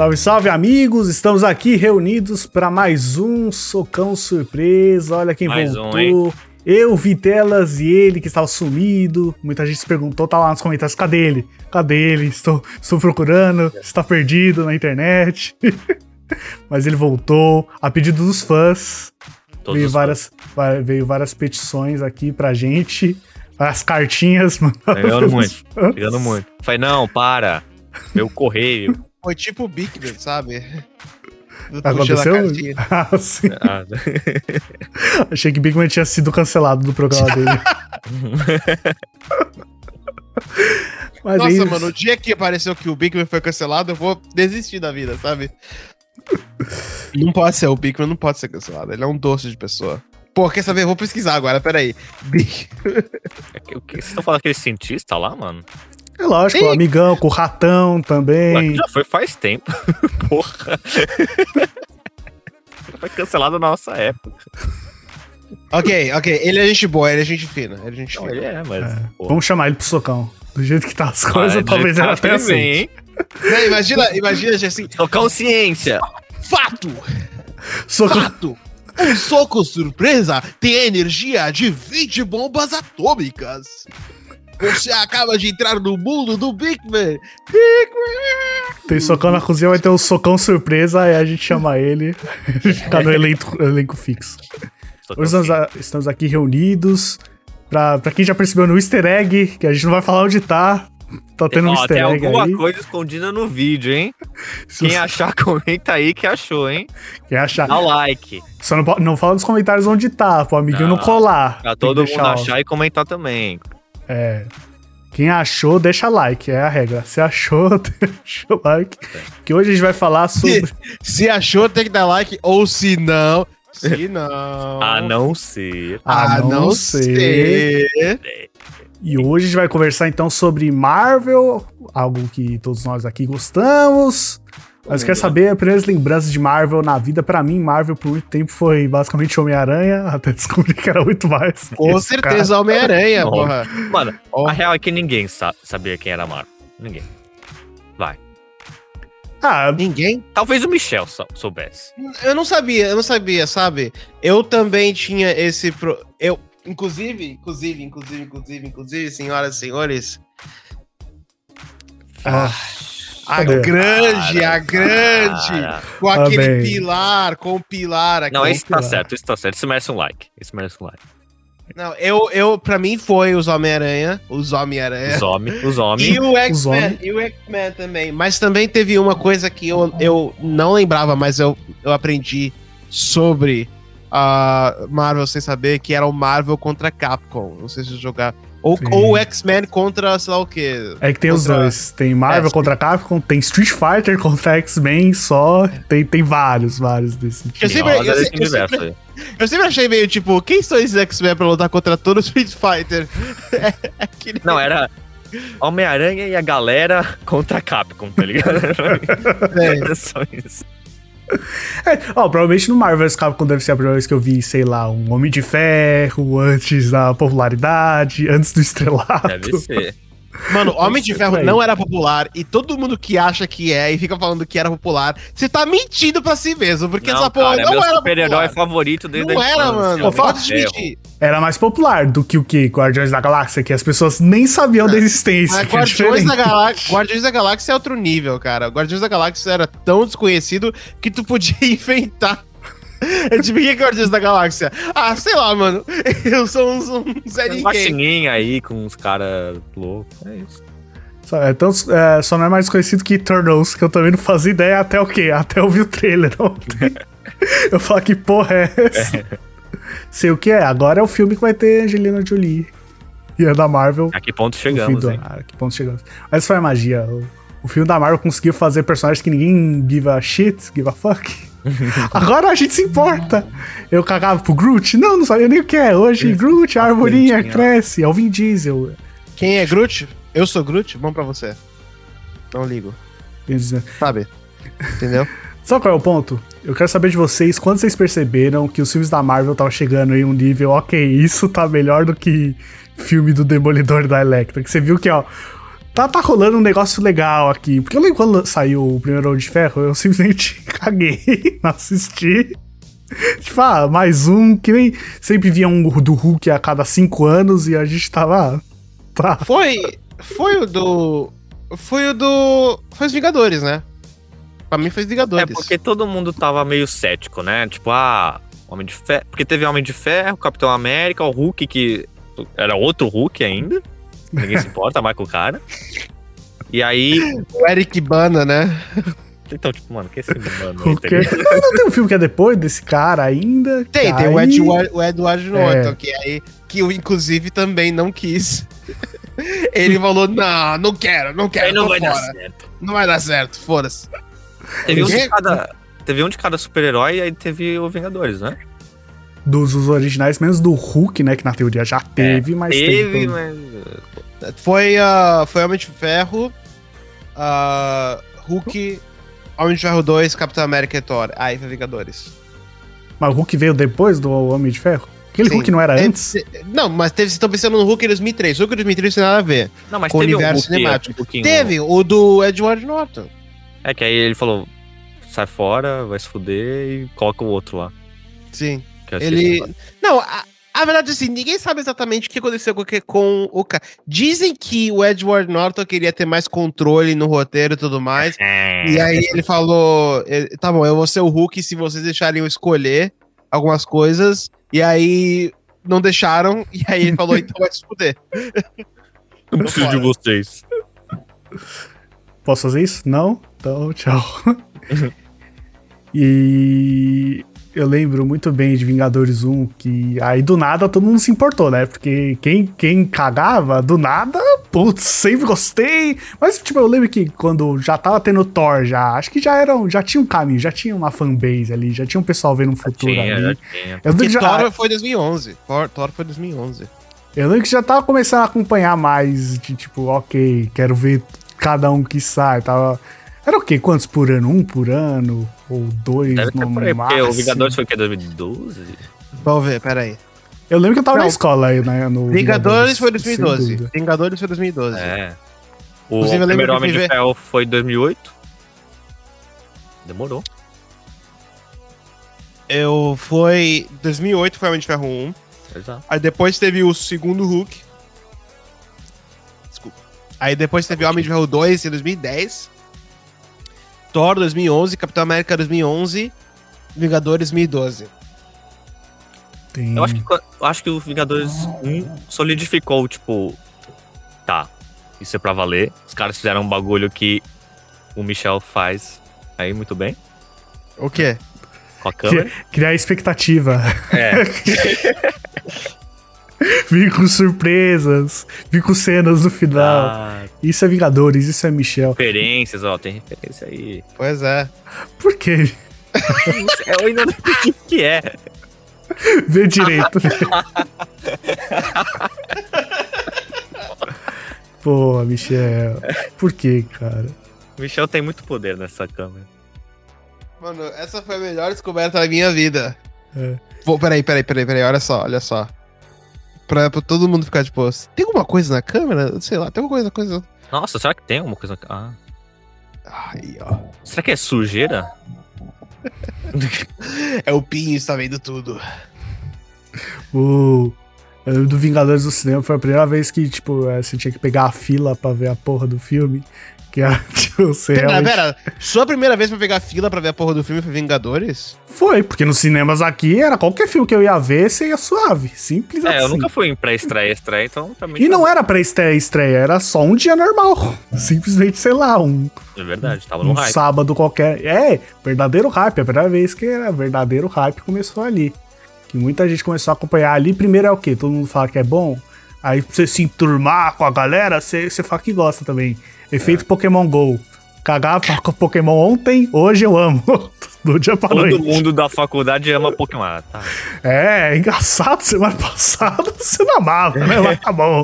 Salve, salve, amigos! Estamos aqui reunidos para mais um socão surpresa. Olha quem Mais voltou. um, Eu, Vitelas e ele que estava sumido. Muita gente se perguntou, tá lá nos comentários, cadê ele? Cadê ele? Estou, estou procurando, está perdido na internet. Mas ele voltou, a pedido dos fãs. Todos veio, várias, va- veio várias petições aqui pra gente. Várias cartinhas, mano. Pegando muito. Pegando muito. Falei, não, para. Meu correio. Foi tipo o Bigman, sabe? Do Aconteceu? Ah, sim. Ah, Achei que Big Man tinha sido cancelado do programa dele. Mas é Nossa, isso. mano, o dia que apareceu que o Bigman foi cancelado, eu vou desistir da vida, sabe? Não pode ser, o Bigman não pode ser cancelado. Ele é um doce de pessoa. Pô, quer saber? Eu vou pesquisar agora, peraí. Big... o que vocês estão falando daquele cientista lá, mano? É lógico, o amigão com o ratão Ué, também. já foi faz tempo. Porra. Foi cancelado na nossa época. ok, ok. Ele é gente boa, ele é gente fina. Ele é gente Não, fina. ele é, mas. pô. Vamos chamar ele pro socão. Do jeito que tá as coisas, é, talvez ele fato até assim. vem, imagina, imagina assim, Tocar ciência. fato! Socão. Fato! Um soco surpresa tem a energia de 20 bombas atômicas. Você acaba de entrar no mundo do Bigman. Bigman! Tem socão na cozinha, vai ter um socão surpresa, aí a gente chama ele. Ele fica no elenco, elenco fixo. Tocar Hoje estamos, ciência. a- estamos aqui reunidos. Pra, pra quem já percebeu no easter egg, que a gente não vai falar onde tá. Tá tendo um Ó, easter tem egg alguma aí. coisa escondida no vídeo, hein? Se Quem você- achar, comenta aí que achou, hein? quem achar. Dá like. Só não, não fala nos comentários onde tá, pro amiguinho não, Não, colar. Pra todo mundo deixar, achar e comentar também. É. Quem achou, deixa like, é a regra. Se achou, deixa o like. Que hoje a gente vai falar sobre. Se achou, tem que dar like. Ou se não. Se não. A não ser. A não ser. E hoje a gente vai conversar então sobre Marvel, algo que todos nós aqui gostamos. Mas quer saber as primeiras lembranças de Marvel na vida? Pra mim, Marvel por muito tempo foi basicamente Homem-Aranha, até descobrir que era muito mais. Com certeza, Homem-Aranha, porra. Mano, Ó. a real é que ninguém sa- sabia quem era Marvel. Ninguém. Vai. Ah, Ninguém? Talvez o Michel sou- soubesse. Eu não sabia, eu não sabia, sabe? Eu também tinha esse. Pro... Eu, inclusive, inclusive, inclusive, inclusive, inclusive, senhoras e senhores. ah, A Cadê? grande, a grande. Cara. Com aquele bem. pilar, com o pilar aqui. Não, esse tá pilar. certo, isso tá certo. Isso merece um like. Isso merece um like. Não, eu, eu, pra mim foi os Homem-Aranha, os Homem-Aranha. Os homens, os homens. E o X-Men, e o X-Men também. Mas também teve uma coisa que eu, eu não lembrava, mas eu, eu aprendi sobre a Marvel sem saber, que era o Marvel contra Capcom. Não sei se jogar. Ou, Sim. ou X-Men contra, sei lá o quê. é que tem os Contra- dois. Tem Marvel É, contra Capcom, tem Street Fighter contra X-Men só. Tem, tem vários, vários desse tipo. Eu sempre- eu eu universo sempre-. Eu sempre achei meio tipo, quem são esses X-Men pra lutar contra todo o Street Fighter? É que nem- Não, era Homem-Aranha e a galera contra Capcom, tá ligado? É. Era só isso. É, ó, provavelmente no Marvel vs Capcom deve ser a primeira vez que eu vi, sei lá, um Homem de Ferro, antes da popularidade, antes do estrelato. Deve ser. Mano, Homem de Ferro não era popular e todo mundo que acha que é e fica falando que era popular, você tá mentindo pra si mesmo, porque essa Não, porra cara, é não meu era super-herói popular. favorito desde Não era, mano. Homem Pode de admitir. Era mais popular do que o que? Guardiões da Galáxia, que as pessoas nem sabiam da existência. Mas que é Guardiões, da diferente. Galáxia, Guardiões da Galáxia é outro nível, cara. Guardiões da Galáxia era tão desconhecido que tu podia inventar. É tipo, o que é Guardiões da Galáxia? Ah, sei lá, mano. Eu sou um, um Zé um Ninguém. vacininha aí com uns caras loucos. É isso. Só, é tão- é, só não é mais conhecido que Turtles, que eu também não fazia ideia até o quê? Até eu vi o trailer ontem. eu falo, que porra é essa? Sei o que é, agora é o filme que vai ter Angelina Jolie. E é da Marvel. A que ponto chegamos, do hein? Ah, que ponto chegamos. Mas foi a magia. O, o filme da Marvel conseguiu fazer personagens que ninguém give a shit, give a fuck. Agora a gente se importa. Eu cagava pro Groot? Não, não sabia nem o que é. Hoje, Groot, a arvorinha Groot, cresce. É o Vin Diesel. Quem é Groot? Eu sou Groot? Bom pra você. Não ligo. Sabe? Entendeu? Sabe qual é o ponto? Eu quero saber de vocês quando vocês perceberam que os filmes da Marvel estavam chegando em um nível, ok, isso tá melhor do que filme do Demolidor da Electra. Que você viu que, ó, tá, tá rolando um negócio legal aqui. Porque eu lembro quando saiu o primeiro Homem de Ferro, eu simplesmente caguei, não assisti. Tipo, ah, mais um, que nem sempre via um do Hulk a cada cinco anos e a gente tava. ah, Tá. Foi. Foi o do. Foi o do. Foi os Vingadores, né? Pra mim foi os É Vingadores. porque todo mundo tava meio cético, né? Tipo, ah, Homem de Ferro. Porque teve Homem de Ferro, Capitão América, o Hulk, que era outro Hulk ainda. Ninguém se importa mais com o cara. E aí. O Eric Bana, né? Então, tipo, mano, que esse mano aí, O tá? Não tem um filme que é depois desse cara ainda? Tem, tem o, Edward, o Edward Norton, É. que aí. Que eu, inclusive, também não quis. Ele falou: não, não quero, não quero. Aí não vai dar fora. certo. Não vai dar certo, foda-se. Teve um Quê? de cada. Teve um de cada super-herói e aí teve o Vingadores, né? Dos os originais, menos do Hulk, né? Que na teoria já teve, mas É, Teve, tem. mas. Foi, uh, foi Homem de Ferro, uh, Hulk, Homem de Ferro 2, Capitão América e Thor. Aí foi Vingadores. Mas o Hulk veio depois do Homem de Ferro? Aquele Sim. Hulk não era Teve- antes? Não, mas teve, vocês estão pensando no Hulk em 2003. O Hulk em 2003 tem nada a ver. Não, mas Com o teve um universo Hulk, cinemático. um Teve o do Edward Norton. É que aí ele falou: sai fora, vai se fuder e coloca o outro lá. Sim. Ele. Não, a, a verdade assim, ninguém sabe exatamente o que aconteceu com, o que- com o cara. Dizem que o Edward Norton queria ter mais controle no roteiro e tudo mais. agora. E aí ele falou: eh, tá bom, eu vou ser o Hulk se vocês deixarem eu escolher algumas coisas. E aí não deixaram. E aí ele falou: então vai se fuder. Não preciso de vocês. Posso fazer isso? Não? Então, tchau. e eu lembro muito bem de Vingadores 1 que aí do nada todo mundo se importou, né? Porque quem, quem cagava, do nada, putz, sempre gostei. Mas, tipo, eu lembro que quando já tava tendo Thor, já, acho que já era, um- já tinha um caminho, já tinha uma fanbase ali, já tinha um pessoal vendo um futuro Tinha, ali. já tinha. Eu já, Thor foi 2011. Thor, Thor foi 2011. eu lembro que já tava começando a acompanhar mais de tipo, ok, quero ver cada um que sai. Tava. Era o quê? Quantos por ano? Um por ano? Ou dois Deve ter no por aí, porque máximo? o Vingadores foi o quê? 2012? Vamos ver, peraí. Eu lembro que eu tava Não. na escola aí, né? No Vingadores foi sem 2012. dúvida. Vingadores foi 2012. É. O Inclusive, primeiro que Homem de Ferro foi 2008. Demorou. Eu foi. 2008 foi Homem de Ferro 1. Exato. Aí depois teve o segundo Hulk. Desculpa. Aí depois teve Homem de Ferro 2 em 2010. Thor 2011, Capitão América 2011, Vingadores 2012. Tem... Eu acho que, eu acho que o Vingadores 1 solidificou, tipo. Tá, isso é pra valer. Os caras fizeram um bagulho que o Michel faz aí muito bem. O quê? Com a câmera. Criar expectativa. É. Vir com surpresas. Vir com cenas no final. Ah, Isso é Vingadores, isso é Michel. referências, ó, tem referência aí. Pois é. Por quê? Eu ainda não entendi o que é. Vê direito. Pô, Michel. Por quê, cara? O Michel tem muito poder nessa câmera. Mano, essa foi a melhor descoberta da minha vida. É. Pô, peraí, peraí, peraí, peraí, olha só, olha só. Pra, pra todo mundo ficar tipo, tem alguma coisa na câmera? Sei lá, tem alguma coisa, coisa. Nossa, será que tem alguma coisa? Ah, Aí, ó. será que é sujeira? É o Pinho está vendo tudo. O. eu lembro do Vingadores do Cinema foi a primeira vez que, tipo, é, você tinha que pegar a fila pra ver a porra do filme. Que era, tipo, você Pera, realmente... pera, sua primeira vez pra pegar fila pra ver a porra do filme foi Vingadores? Foi, porque nos cinemas aqui era qualquer filme que eu ia ver, você ia suave. Simples É, assim. eu nunca fui em pré-estreia, estreia, então pra mim. E tá- não era pra estreia, estreia, era só um dia normal. Simplesmente, sei lá, um, É verdade, tava no um hype. sábado qualquer. É, verdadeiro hype. A primeira vez que era verdadeiro hype começou ali. Que muita gente começou a acompanhar ali. Primeiro é o quê? Todo mundo fala que é bom. Aí pra você se enturmar com a galera, você, você fala que gosta também. Efeito Pokémon GO. Cagava com Pokémon ontem, hoje eu amo. Do dia pra Todo noite. mundo da faculdade ama Pokémon. Ah, Tá. É, é engraçado. Semana passada você não amava, né? Mas tá bom.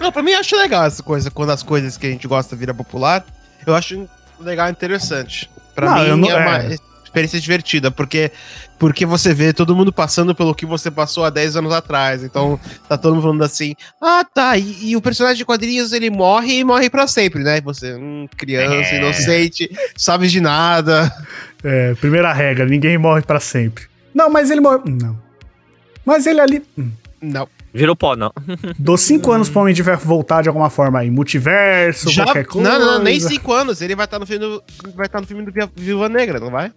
Não, pra mim eu acho legal essa coisa, quando as coisas que a gente gosta viram popular. Eu acho legal e interessante. Pra Não, mim eu não- é, uma- é. Experiência divertida, porque, porque você vê todo mundo passando pelo que você passou há 10 anos atrás. Então, tá todo mundo falando assim: ah, tá, e, e o personagem de quadrinhos ele morre e morre pra sempre, né? Você, hum, criança, É. inocente, sabe de nada. É, primeira regra, ninguém morre pra sempre. Não, mas ele morre. Não. Mas ele ali. hum. Não. Virou pó, não. Dou cinco anos pro Homem de Ferro voltar de alguma forma aí. Multiverso, Já, qualquer coisa. não, não, nem 5 anos. Ele vai estar no filme do, vai estar no filme do Viúva Negra, não vai?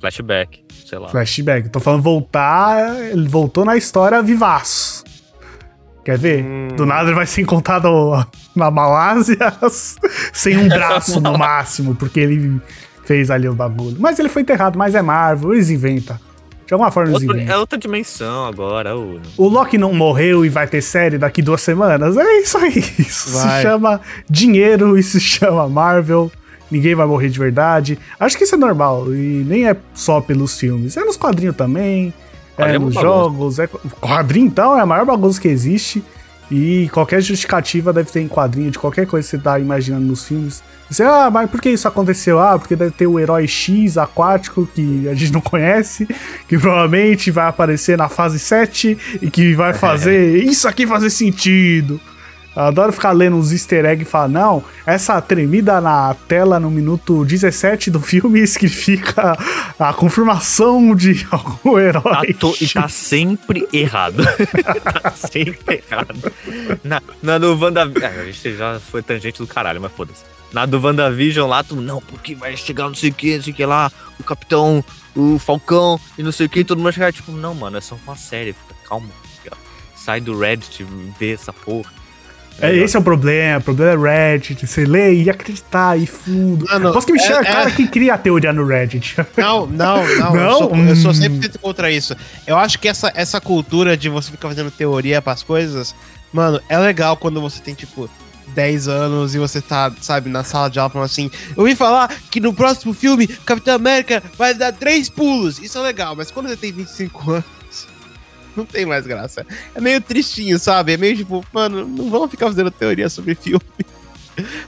Flashback, sei lá. Flashback. Tô falando voltar. Ele voltou na história vivaço. Quer ver? Hum. Do nada ele vai ser encontrado na Malásia sem um braço no máximo, porque ele fez ali o bagulho. Mas ele foi enterrado, mas é Marvel, eles inventam. De alguma forma eles inventam. é outra dimensão agora, ô. O Loki não morreu e vai ter série daqui duas semanas? É isso aí. Isso Vai. se chama dinheiro, isso se chama Marvel. Ninguém vai morrer de verdade. Acho que isso é normal. E nem é só pelos filmes. É nos quadrinhos também. É Quadrinho é nos bagunça. jogos. É... Quadrinho, então, é a maior bagunça que existe. E qualquer justificativa deve ter em quadrinho de qualquer coisa que você tá imaginando nos filmes. Você, ah, mas por que isso aconteceu? Ah, porque deve ter o herói X aquático que a gente não conhece, que provavelmente vai aparecer na fase 7 e que vai fazer isso aqui fazer sentido. Eu adoro ficar lendo uns easter eggs e falar, não, essa tremida na tela no minuto 17 do filme significa a confirmação de algum Tá herói. to- e tá sempre errado. tá sempre errado. Na, na do WandaVision. Ah, a gente já foi tangente do caralho, mas foda-se. Na do WandaVision lá, tu, não, porque vai chegar não sei o que, não sei o que lá, o Capitão, o Falcão e não sei o que, todo mundo chegar, tipo, não, mano, é só uma série, calma. Sai do Reddit, vê essa porra. É, esse é o problema, o problema é Reddit, você lê e acreditar e fundo. Mano, Posso que me é- é- cara que cria a teoria no Reddit. Não, não, não. Não? Eu sou, eu sou Hum. sempre contra isso. Eu acho que essa, essa cultura de você ficar fazendo teoria pras coisas, mano, é legal quando você tem, tipo, 10 anos e você tá, sabe, na sala de aula falando assim: Eu ouvi falar que no próximo filme Capitão América vai dar três pulos. Isso é legal, mas quando você tem 25 anos. Não tem mais graça. É meio tristinho, sabe? É meio tipo, mano, não vamos ficar fazendo teoria sobre filme.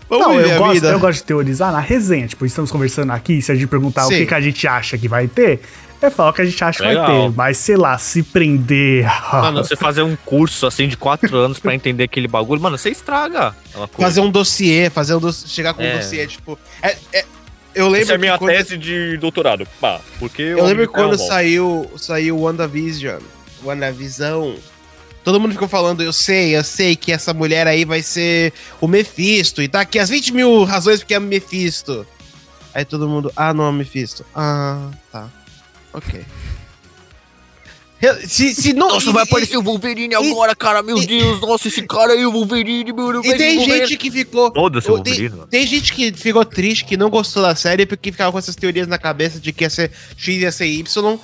Vamos Não, eu a gosto, vida. eu gosto de teorizar na resenha. Tipo, estamos conversando aqui, se a gente perguntar o Sim. que, que a gente acha que vai ter, é falar o que a gente acha que vai ter. Mas, sei lá, se prender. Mano, você fazer um curso assim de quatro anos pra entender aquele bagulho, mano, você estraga. Fazer um dossiê, fazer um dossiê, chegar com um É. dossiê, tipo. É, é- eu lembro Essa é a minha quando, tese de doutorado. Pá, porque Eu lembro que quando saiu, saiu o WandaVision, WandaVisão, todo mundo ficou falando, eu sei, eu sei que essa mulher aí vai ser o Mephisto, e tá aqui as 20 mil razões porque é Mephisto. Aí todo mundo, ah, não é Mephisto. Ah, tá. Ok. Se, se não, Nossa, e- vai e- aparecer o Wolverine e- agora, cara. Meu e- Deus, nossa, esse cara aí, o Wolverine, meu Deus. E tem gente que ficou. Foda-se o o- tem- Wolverine. Tem gente que ficou triste, que não gostou da série, porque ficava com essas teorias na cabeça de que ia ser X ia ser Y.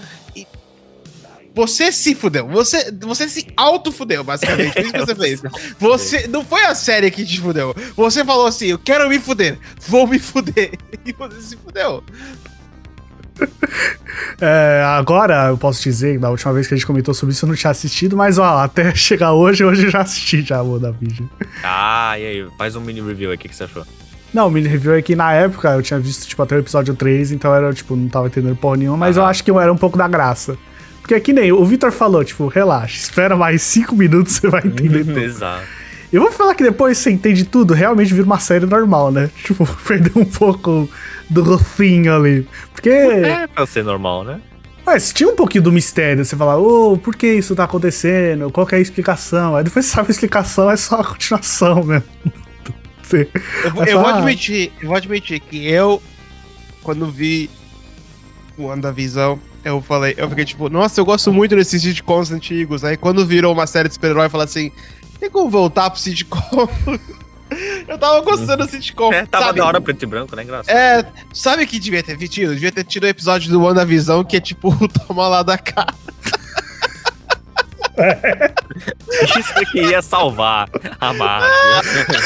Você se fudeu. Você, você se auto-fudeu, basicamente. Foi isso que você fez. Você. Não foi a série que te fudeu. Você falou assim: eu quero me fuder, vou me fuder. E você se fudeu. É, agora eu posso dizer, da última vez que a gente comentou sobre isso, eu não tinha assistido, mas ó, até chegar hoje, hoje eu já assisti já o WandaVision. Ah, e aí, faz um mini review aí, o que, que você achou? Não, o mini review é que na época eu tinha visto, tipo, até o episódio 3, então era, tipo, não tava entendendo porra nenhuma, mas eu Aham. acho que era um pouco da graça. Porque é que nem o Victor falou, tipo, relaxa, espera mais 5 minutos você vai entender tudo. Exato. Eu vou falar que depois você entende tudo, realmente vira uma série normal, né? Tipo, perdeu um pouco do rocinho ali. Porque. É pra ser normal, né? Mas tinha um pouquinho do mistério, você falar, ô, por que isso tá acontecendo? Qual que é a explicação? Aí depois você sabe a explicação, é só a continuação mesmo. Você- Eu, vou- Mas eu vou fala- admitir, eu vou admitir que eu, quando vi o WandaVisão, eu falei, eu fiquei tipo, nossa, eu gosto muito desses sitcoms antigos. Aí quando virou uma série de super-herói, eu falei assim, tem como voltar pro sitcom? eu tava gostando do sitcom. É, tava sabe? da hora preto e branco, né? Engraçado. É, sabe o que devia ter tido? Devia ter tido o episódio do WandaVisão que é tipo, toma lá da cara. Isso que ia salvar a Marvel.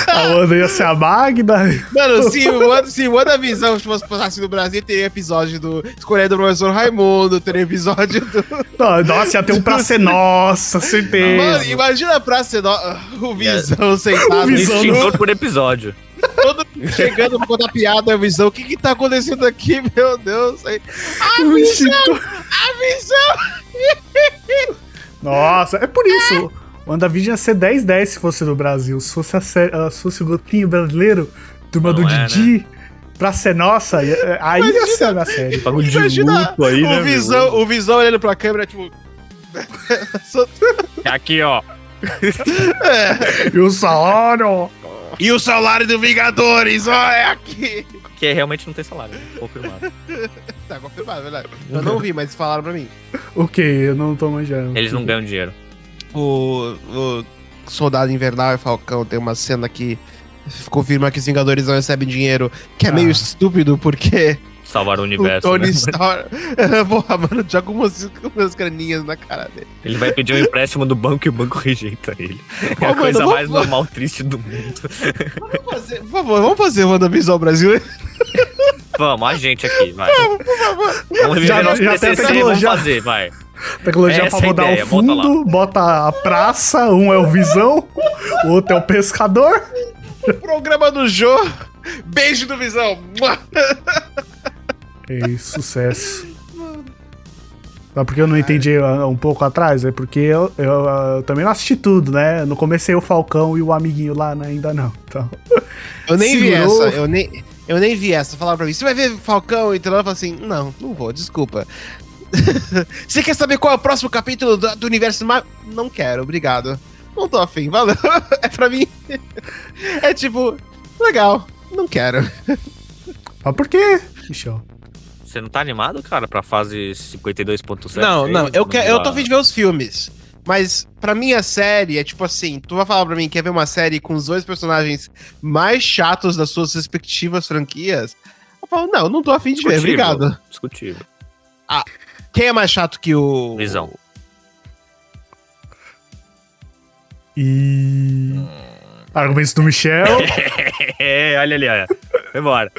A Wanda ia ser a Magda. Mano, se o Wanda- se o WandaVisão fosse passasse no Brasil, teria episódio do Escolhendo o Professor Raimundo, teria episódio do. Não, Nossa, ia ter um pra ser nossa, certeza. Mano, imagina a praça no... o Visão sentado. O Visão Extintor por episódio. todo mundo chegando pra contar piada, a visão. O que que tá acontecendo aqui, meu Deus? Aí, a visão! A visão! Nossa, é por isso. O WandaVision ia ser 10-10 se fosse no Brasil. Se fosse, a série, ah, se fosse o Gotinho brasileiro, turma Não do é, Didi, pra ser nossa, ia- aí ia ser a minha série. Bagulho de Imagina luto aí, né? o, visão, o visão olhando pra câmera, tipo. Meu? Aqui, ó. E o salário. e o salário do Vingadores, ó, é aqui. Que realmente não tem salário, né? confirmado. Tá confirmado, é verdade. Eu não vi, mas falaram pra mim. O que? Eu não tô manjando. Eles não ganham dinheiro. O, o Soldado Invernal e Falcão tem uma cena que confirma que os Vingadores não recebem dinheiro, que é Ah. meio estúpido, porque Salvar o o universo. Tony né? Stark. Porra, mano, joga umas, umas graninhas na cara dele. Ele vai pedir um empréstimo do banco e o banco rejeita ele. É a mano, coisa vamos- mais normal, triste do mundo. Vamos fazer, por favor, vamos fazer o WandaVision Brasil. Vamos, a gente aqui, vai. Vamos viver Já- nosso já tem a TCC, vamos tecnologia. fazer, vai. Tecnologia Essa pra é a mudar ideia, o bota fundo, bota a praça, um é o Visão, o outro é o pescador. Programa do Jô. Beijo do Visão. Ei, sucesso. Sabe por que eu não entendi ah, um pouco atrás? É porque eu, eu, ah, eu também não assisti tudo, né? Eu não comecei o Falcão e o amiguinho lá né, ainda não. Então, Eu nem vi Segurou. essa, eu nem, eu nem vi essa. Falaram pra mim, você vai ver Falcão e tal? Eu falei assim, não, não vou, desculpa. você quer saber qual é o próximo capítulo do, do universo Marvel? Não quero, obrigado. Não tô afim, valeu. É pra mim. É tipo, legal, não quero. mas por quê? Michel? Você não tá animado, cara, pra fase 52.7? Não, aí? não, eu, quero, eu tô afim de ver os filmes. Mas pra mim a série é tipo assim, tu vai falar pra mim que quer ver uma série com os dois personagens mais chatos das suas respectivas franquias? Eu falo, não, não tô afim de ver, obrigado. Discutível. Quem é mais chato que o. Visão. E. Argumentos do Michel. é, olha ali, olha. Foi embora.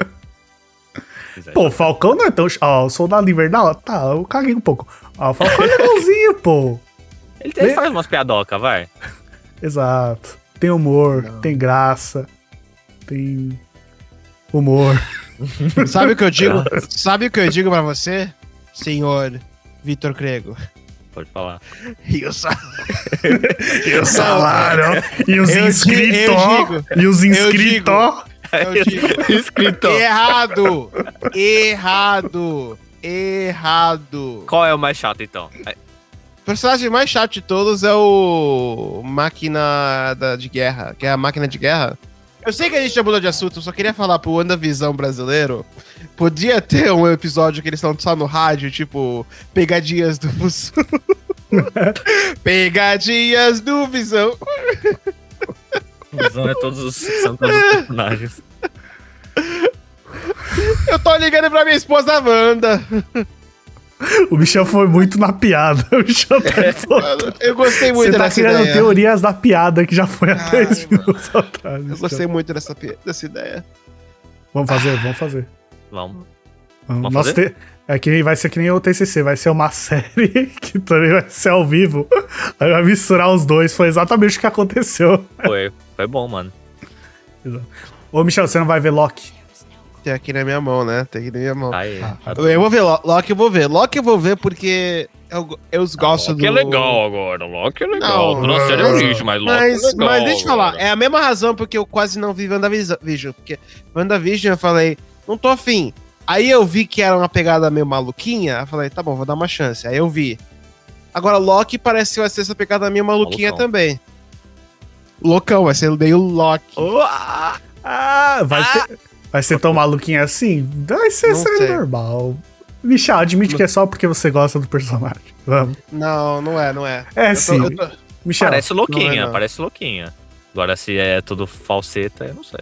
Pô, o Falcão não é tão. Ó, o Soldado Invernal, tá, eu caguei um pouco. Ó, o Falcão é legalzinho, pô. Ele, ele faz umas piadoca, vai. Exato. Tem humor, tem graça, tem humor. Sabe o que eu digo? Sabe o que eu digo pra você, senhor Vitor Crego? Pode falar. E o sa- E o salário, e os inscritos, e os inscritos, eu digo, Escrito. errado! Errado! Errado! Qual é o mais chato, então? O personagem mais chato de todos é o Máquina da, de Guerra, que é a Máquina de Guerra. Eu sei que a gente já mudou de assunto, eu só queria falar pro WandaVisão brasileiro. Podia ter um episódio que eles estão só no rádio, tipo, pegadinhas do Visão. pegadinhas do Visão. Visão é todos os, são todos os personagens. Eu tô ligando pra minha esposa Wanda. O Michel foi muito na piada. O Michel tá foda. Eu gostei muito Você tá dessa criando ideia. teorias da piada que já foi há Ai, 10 minutos atrás. Eu Michel. gostei muito dessa, dessa ideia. Vamos fazer, vamos fazer. Vamos. Vamos Vamos Nossa, fazer? te- É que vai ser que nem o TCC, vai ser uma série que também vai ser ao vivo. Aí vai misturar os dois. Foi exatamente o que aconteceu. Foi, foi bom, mano. Ô, Michel, você não vai ver Loki? Tem aqui na minha mão, né? Tem aqui na minha mão. Tá aí. Ah, Eu vou ver, Lo- Loki eu vou ver. Loki eu vou ver porque eu, eu gosto do... Loki é legal agora, Loki é legal. Não, Não, série é um lixo, mas Loki Mas, é legal. mas deixa eu falar, agora. é a mesma razão porque eu quase não vi WandaVision. Porque WandaVision eu falei, não tô afim. Aí eu vi que era uma pegada meio maluquinha, eu falei, tá bom, vou dar uma chance. Aí eu vi. Agora Loki parece que vai ser essa pegada meio maluquinha Malucão. também. Loucão, vai ser meio Loki. Uá! Ah, vai, Ser, vai ser tão maluquinho assim? Vai ser Não série sei. normal. Michel, admite que é só porque você gosta do personagem. Vamos. Não, não é, não é. É Eu tô- sim. eu tô- Michel, Parece louquinha, não é, não. parece louquinha. Agora, se é tudo falseta, eu não sei.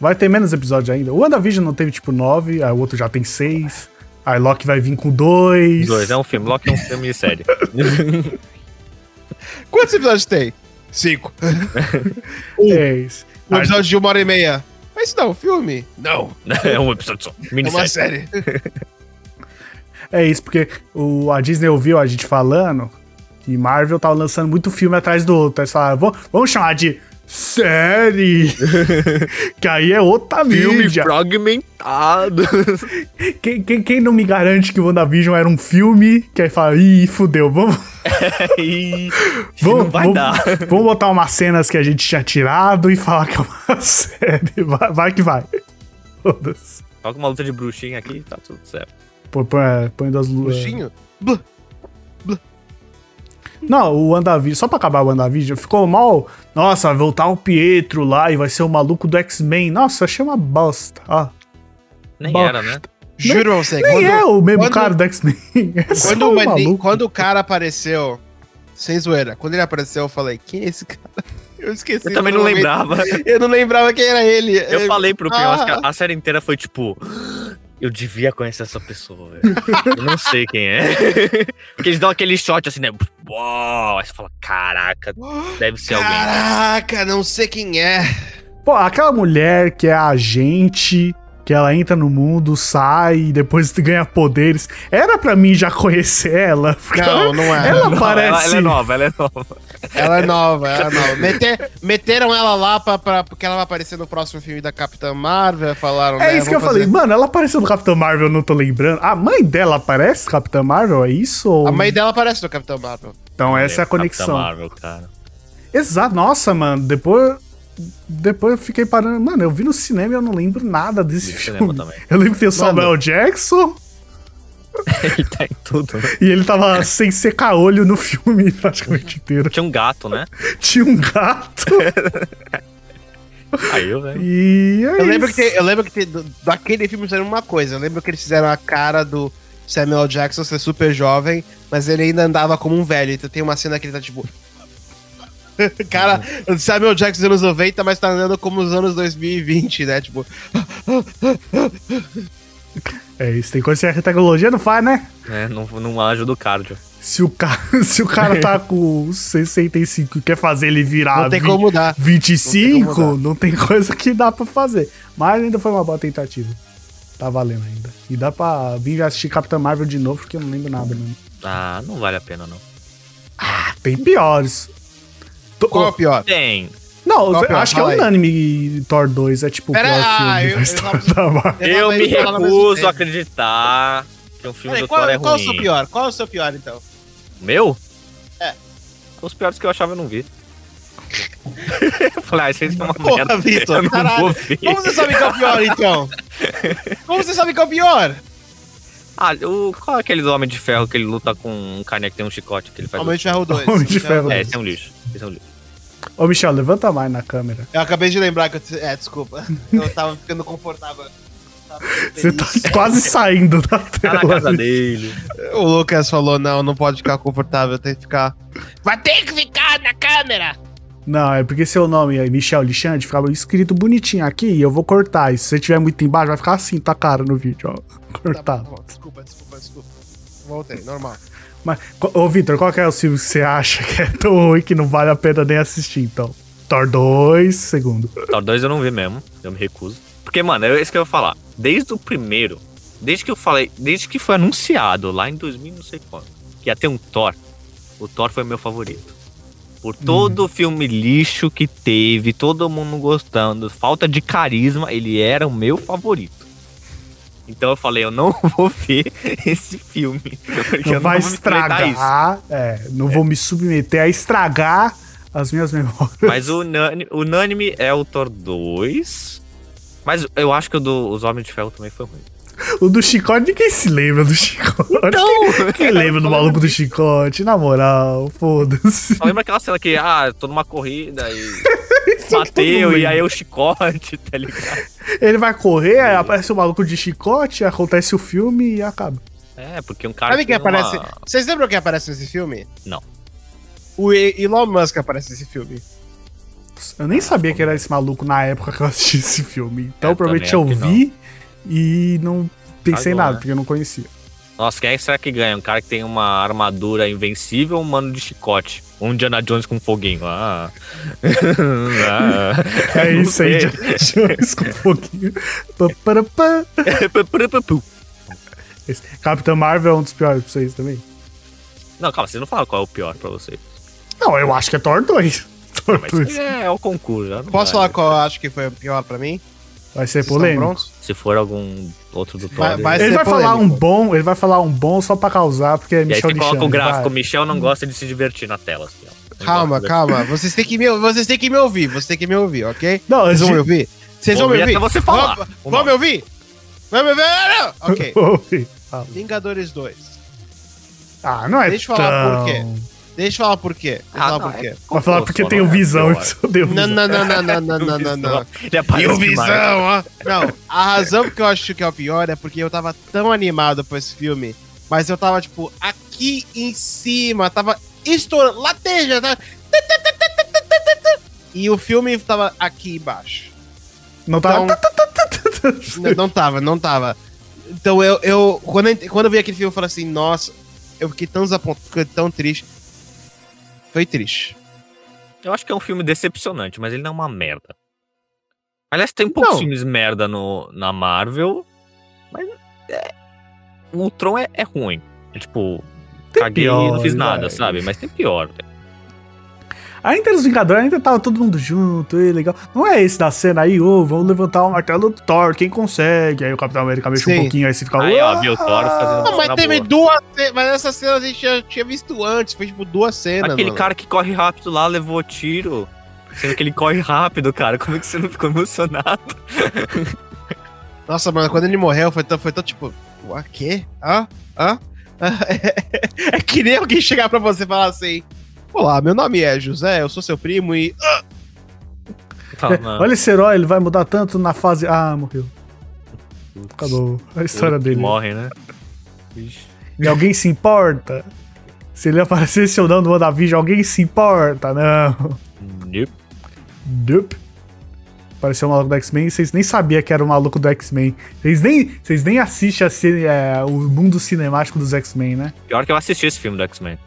vai ter menos episódio ainda. O WandaVision não teve tipo 9, aí o outro já tem 6. Aí Loki vai vir com 2. Dois, é um filme. Loki é um filme e série. Quantos episódios tem? Cinco. É isso. Um episódio de uma hora e meia. Mas isso não, é um filme? Não. é um episódio só. É uma Minissérie. série. É isso, porque o, a Disney ouviu a gente falando que Marvel tava lançando muito filme atrás do outro. Aí eles falaram, "Vamos- vamos chamar de série. que aí é outra Filme mídia. fragmentado. Quem, quem, quem não me garante que o WandaVision era um filme, que aí fala, ih, fudeu, vamos, Ih, vamos, não vai vamos, dar. vamos botar umas cenas que a gente tinha tirado e falar que é uma série. Vai, vai que vai. Foda-se. Coloca uma luta de bruxinha aqui e tá tudo certo. Põe, põe, põe das luzes. Bruxinho? Não, o WandaVision, só pra acabar o WandaVision, ficou mal. Nossa, vai voltar o Pietro lá e vai ser o maluco do X-Men. Nossa, achei uma bosta. Ah, Nem Bom, era, né? Juro pra você, nem quando, é o mesmo quando- cara do X-Men. É só quando, um quando o cara apareceu, sem zoeira, quando ele apareceu, eu falei, quem é esse cara? Eu esqueci. Eu também não lembrava. Eu não lembrava quem era ele. Eu falei pro Pinho, acho que Ah. a, a série inteira foi tipo. Eu devia conhecer essa pessoa, velho. Eu não sei quem é. Porque eles dão aquele shot assim, né? Uau! Aí você fala, caraca, deve ser alguém. Caraca, não sei quem é. Pô, aquela mulher que é agente, que ela entra no mundo, sai e depois ganha poderes. Era pra mim já conhecer ela. Não, não é. Ela Não, parece. ela, ela é nova, ela é nova. Ela é nova, ela é nova. Meter- meteram ela lá pra, pra- porque ela vai aparecer no próximo filme da Capitã Marvel. Falaram, É né, isso que eu vamos falei, fazer- mano, ela apareceu no Capitão Marvel, eu não tô lembrando. A mãe dela aparece no Capitão Marvel, é isso? Ou... A mãe dela aparece no Capitão Marvel. Então essa é a Capitã conexão. Marvel, cara. Exato, nossa, mano, depois. Depois eu fiquei parando. Mano, eu vi no cinema e eu não lembro nada desse filme. Eu lembro que tem o Samuel Jackson Ele tá em tudo, né? e ele tava sem secar olho no filme praticamente inteiro. Tinha um gato, né? Tinha um gato Aí eu, velho. e. É Eu lembro que, tem- eu lembro que tem- daquele filme fizeram uma coisa. Eu lembro que eles fizeram a cara do Samuel Jackson ser super jovem, mas ele ainda andava como um velho. Então tem uma cena que ele tá tipo. cara, o Samuel Jackson dos anos 90, mas tá andando como os anos 2020, né? Tipo, É isso, tem coisa que a tecnologia não faz, né? É, não, não ajuda o cardio. Se o, cara, se o cara tá com 65 e quer fazer ele virar não tem vi- como mudar. 25, Não tem como não tem coisa que dá pra fazer. Mas ainda foi uma boa tentativa. Tá valendo ainda. E dá pra vir assistir Capitã Marvel de novo, porque eu não lembro nada mesmo. Ah, não vale a pena, não. Tem piores. Qual é o pior? Tem. Não, Qual o eu pior? acho que é unânime Thor 2 é tipo o Pera- pior filme eu- da eu história tava- da Marvel. Eu tava me recuso a acreditar que um filme Peraí, do qual, Thor é qual é o ruim. seu pior? Qual é o seu pior, então? O Meu? É. Os piores que eu achava eu não vi. eu falei, ah, isso aí é uma Porra, merda. Vitor, eu não caralho. vou ver. Como você sabe que é o pior, então? Como você sabe que é o pior? Ah, o, qual é aquele do Homem de Ferro que ele luta com um carinha que tem um chicote que ele faz? Homem de Ferro 2. Homem de Ferro É, esse é um lixo. Esse é um lixo. Ô, Michel, levanta mais na câmera. Eu acabei de lembrar que eu. É, desculpa. Eu tava ficando confortável. Tava Você tá quase saindo da Tá na tela. casa dele. O Lucas falou: não, não pode ficar confortável, tem que ficar. Vai ter que ficar na câmera! Não, é porque seu nome é Michel Lixande, ficava escrito bonitinho aqui e eu vou cortar. E se você tiver muito embaixo, vai ficar assim, tá cara no vídeo, ó. Tá Cortado. tá bom, desculpa, desculpa, desculpa. Voltei, normal. Mas, ô, Vitor, qual que é o filme que você acha que é tão ruim que não vale a pena nem assistir, então? Thor 2, segundo. Thor 2 eu não vi mesmo. Eu me recuso. Porque, mano, é isso que eu vou falar. Desde o primeiro, desde que eu falei, desde que foi anunciado lá em 2000, não sei quando, que ia ter um Thor, o Thor foi meu favorito. Por todo o filme lixo que teve, todo mundo gostando, falta de carisma, ele era o meu favorito. Então eu falei, eu não vou ver esse filme. Porque Não vai isso. estragar, é, não vou me submeter a estragar as minhas memórias. Mas o unânime, unânime é o Thor 2. Mas eu acho que o dos Homens de Ferro também foi ruim. O do chicote, ninguém se lembra do chicote. Então, Quem lembra do maluco do chicote? Na moral, foda-se. Só lembra aquela cena que, ah, tô numa corrida e todo bateu, e aí lembra. o chicote, tá ligado? Ele vai correr, aí aparece o maluco de chicote, acontece o filme e acaba. É, porque um cara. Sabe quem uma- aparece? Vocês lembram quem aparece nesse filme? Não. O Elon Musk aparece nesse filme. Eu nem sabia que era esse maluco na época que eu assisti esse filme. Então É, provavelmente eu vi e não pensei Agora, nada, né? porque eu não conhecia. Nossa, quem é que será que ganha? Um cara que tem uma armadura invencível ou um mano de chicote? Um Indiana Jones com foguinho. Ah. ah. É Não isso aí, sei. Jones com foguinho. Pá, para, pá. Esse- Capitã Marvel é um dos piores pra vocês também? Não, calma, vocês não falaram qual é o pior pra vocês. Não, eu acho que é Thor 2. Thor Mas 2. isso é, é o concurso. não Posso vale. falar qual eu acho que foi o pior pra mim? Vai ser Vocês polêmico. Se for algum outro do Thor. Vai- vai Ele vai falar um polêmico. bom, ele vai falar um bom só pra causar, porque é E aí Michel você coloca o Alexandre, gráfico. vai. Michel não gosta de se divertir na tela. Assim, Calma, calma. Vocês têm, que me, vocês têm que me ouvir. Vocês têm que me ouvir, ok? Não, Vocês vão me ouvir? Vocês vão me ouvir até você falar. Vão, vão me ouvir? Vão me ouvir? Ok. Vingadores 2. Ah, não é Deixa eu falar tão... por quê. Deixa eu falar por quê. Deixa eu Ah, falar não, por quê. é Vai falar porque tem o é Visão. pior. eu odeio o Não, Visão. não, não, não, não, não, não, não, não. E o. Visão, ó. Não, a razão que eu acho que é o pior é porque eu tava tão animado pra esse filme, mas eu tava, tipo, aqui em cima, tava estourando, lateja, tá? E o filme tava aqui embaixo. Não tá... Então- Não, não tava, não tava. Então eu, eu quando, eu, quando eu vi aquele filme, eu falei assim, nossa, eu fiquei tão desapontado, fiquei tão triste. Foi triste. Eu acho que é um filme decepcionante, mas ele não é uma merda. Aliás, tem poucos Não. filmes merda no, na Marvel, mas é, o Ultron é, é ruim. É tipo, Tem caguei e não fiz nada, sabe? Mas tem pior. Ainda os Vingadores, ainda tava todo mundo junto, e legal. Não é esse da cena aí, ô, vamos levantar o martelo do Thor, quem consegue? Aí o Capitão América mexe um Sim. pouquinho, aí você fica... Aí, ó, viu o Thor fazendo- Não, mas teve boa. duas cenas, mas essa cena a gente já tinha visto antes, foi tipo duas cenas. Aquele mano. cara que corre rápido lá levou tiro. Sendo que ele corre rápido, cara. Como é que você não ficou emocionado? Nossa, mano, quando ele morreu, foi tão, foi tão tipo, o quê? Hã? Hã? É que nem alguém chegar pra você e falar assim: Olá, meu nome é José, eu sou seu primo e. É, mano, Olha esse herói, ele vai mudar tanto na fase... Ah, morreu. Acabou a história ele dele. Morre, né? Ixi. E alguém se importa? Se ele aparecesse ou não no WandaVision, alguém se importa? Não. Nope. Nope. Apareceu o maluco do X-Men e vocês nem sabiam que era o maluco do X-Men. Vocês nem, vocês nem assistem a é, o mundo cinemático dos X-Men, né? Pior que eu assisti esse filme do X-Men.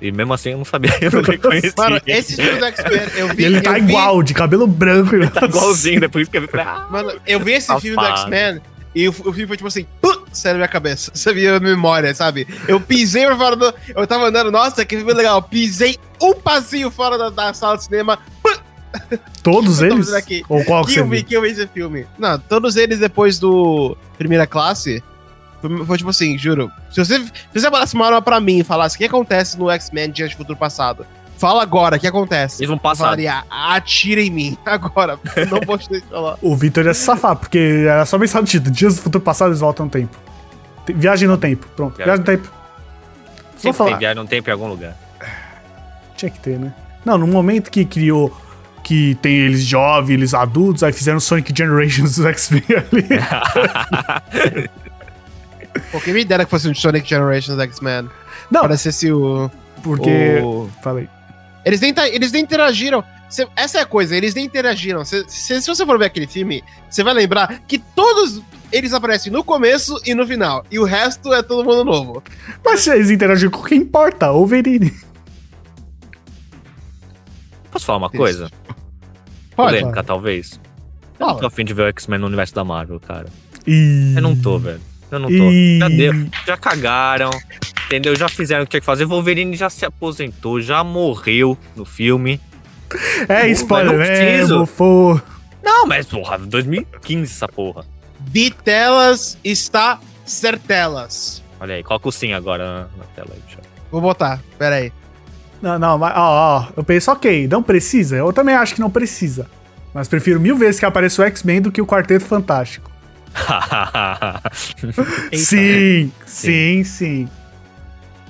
E mesmo assim eu não sabia, eu não reconheci. Mano, esse filme do X-Men, eu vi. E ele tá vi- igual, de cabelo branco. Ele Tá igualzinho, depois que eu vi falei, ah, Mano, eu vi esse filme do. X-Men e o, o filme foi tipo assim, pum, saiu na minha cabeça. Você viu a memória, sabe? Eu pisei pra fora do. Eu tava andando, nossa, que filme legal. Pisei um passinho fora da, da sala de cinema. Pum, Todos eles? Ou qual que que você eu vi, viu? que eu vi esse filme. Não, todos eles depois do Primeira Classe. Foi, tipo assim, juro. Se você, se você falasse uma arma pra mim e falasse o que acontece no X-Men Dias de Futuro Passado, fala agora, o que acontece? mesmo Eu passado. falaria, atira em mim. Agora, não vou te deixar falar. O Victor ia se safar, porque era só pensar no título. Dias do futuro passado, eles voltam no tempo. Te- Viagem no tempo. Pronto, Viagem viagem no tempo. Sempre falar. tem viagem no tempo em algum lugar. Tinha que ter, né? Não, no momento que criou que tem eles jovens, eles adultos, aí fizeram Sonic Generations dos X-Men ali. Pô, quem me dera que fosse um Sonic Generations X-Men. Não, Parecesse o. porque. o- Falei. Eles nem, ta- eles nem interagiram. Cê- essa é a coisa, eles nem interagiram. Cê- cê- se você for ver aquele filme, você vai lembrar que todos eles aparecem no começo e no final. E o resto é todo mundo novo. Mas se eles interagiram com quem importa, o Wolverine. Posso falar uma Isso. coisa? Pode. Polêmica, talvez. Eu não tô afim de ver o X-Men no universo da Marvel, cara. E... Eu não tô, velho. Eu não tô. E... Já deu. Já cagaram. Entendeu? Já fizeram o que tinha que fazer. Wolverine já se aposentou, já morreu no filme. É spoiler não preciso. mesmo, for. Não, mas porra, 2015 essa porra. Vitelas está certelas. Olha aí, coloca o sim agora na, tela aí, bicho. Vou botar, pera aí. Não, não, mas, ó, ó, eu penso, ok, não precisa. Eu também acho que não precisa. Mas prefiro mil vezes que apareça o X-Men do que o Quarteto Fantástico. Eita. Sim, sim, sim.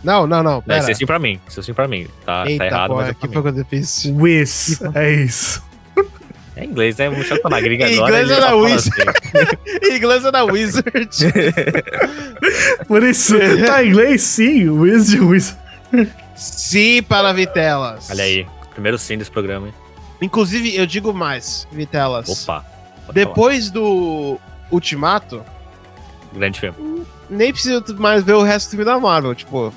Não, não, não, Não, pera. isso é sim pra mim. Isso é sim pra mim. Tá, tá Eita, errado, porra, mas é que foi mim. que eu fiz? Wiz, é isso. É inglês, né? Tá na gringa agora. inglês ele é só da fala Wiz. assim. Em inglês é da Wizard. Por isso, tá em inglês, sim, Wiz de Wiz. Sim, para Vitelas. Olha aí. Primeiro sim desse programa, hein? Inclusive, eu digo mais, Vitelas. Opa. Depois do Ultimato. Grande filme. nem preciso mais ver o resto do filme da Marvel, tipo.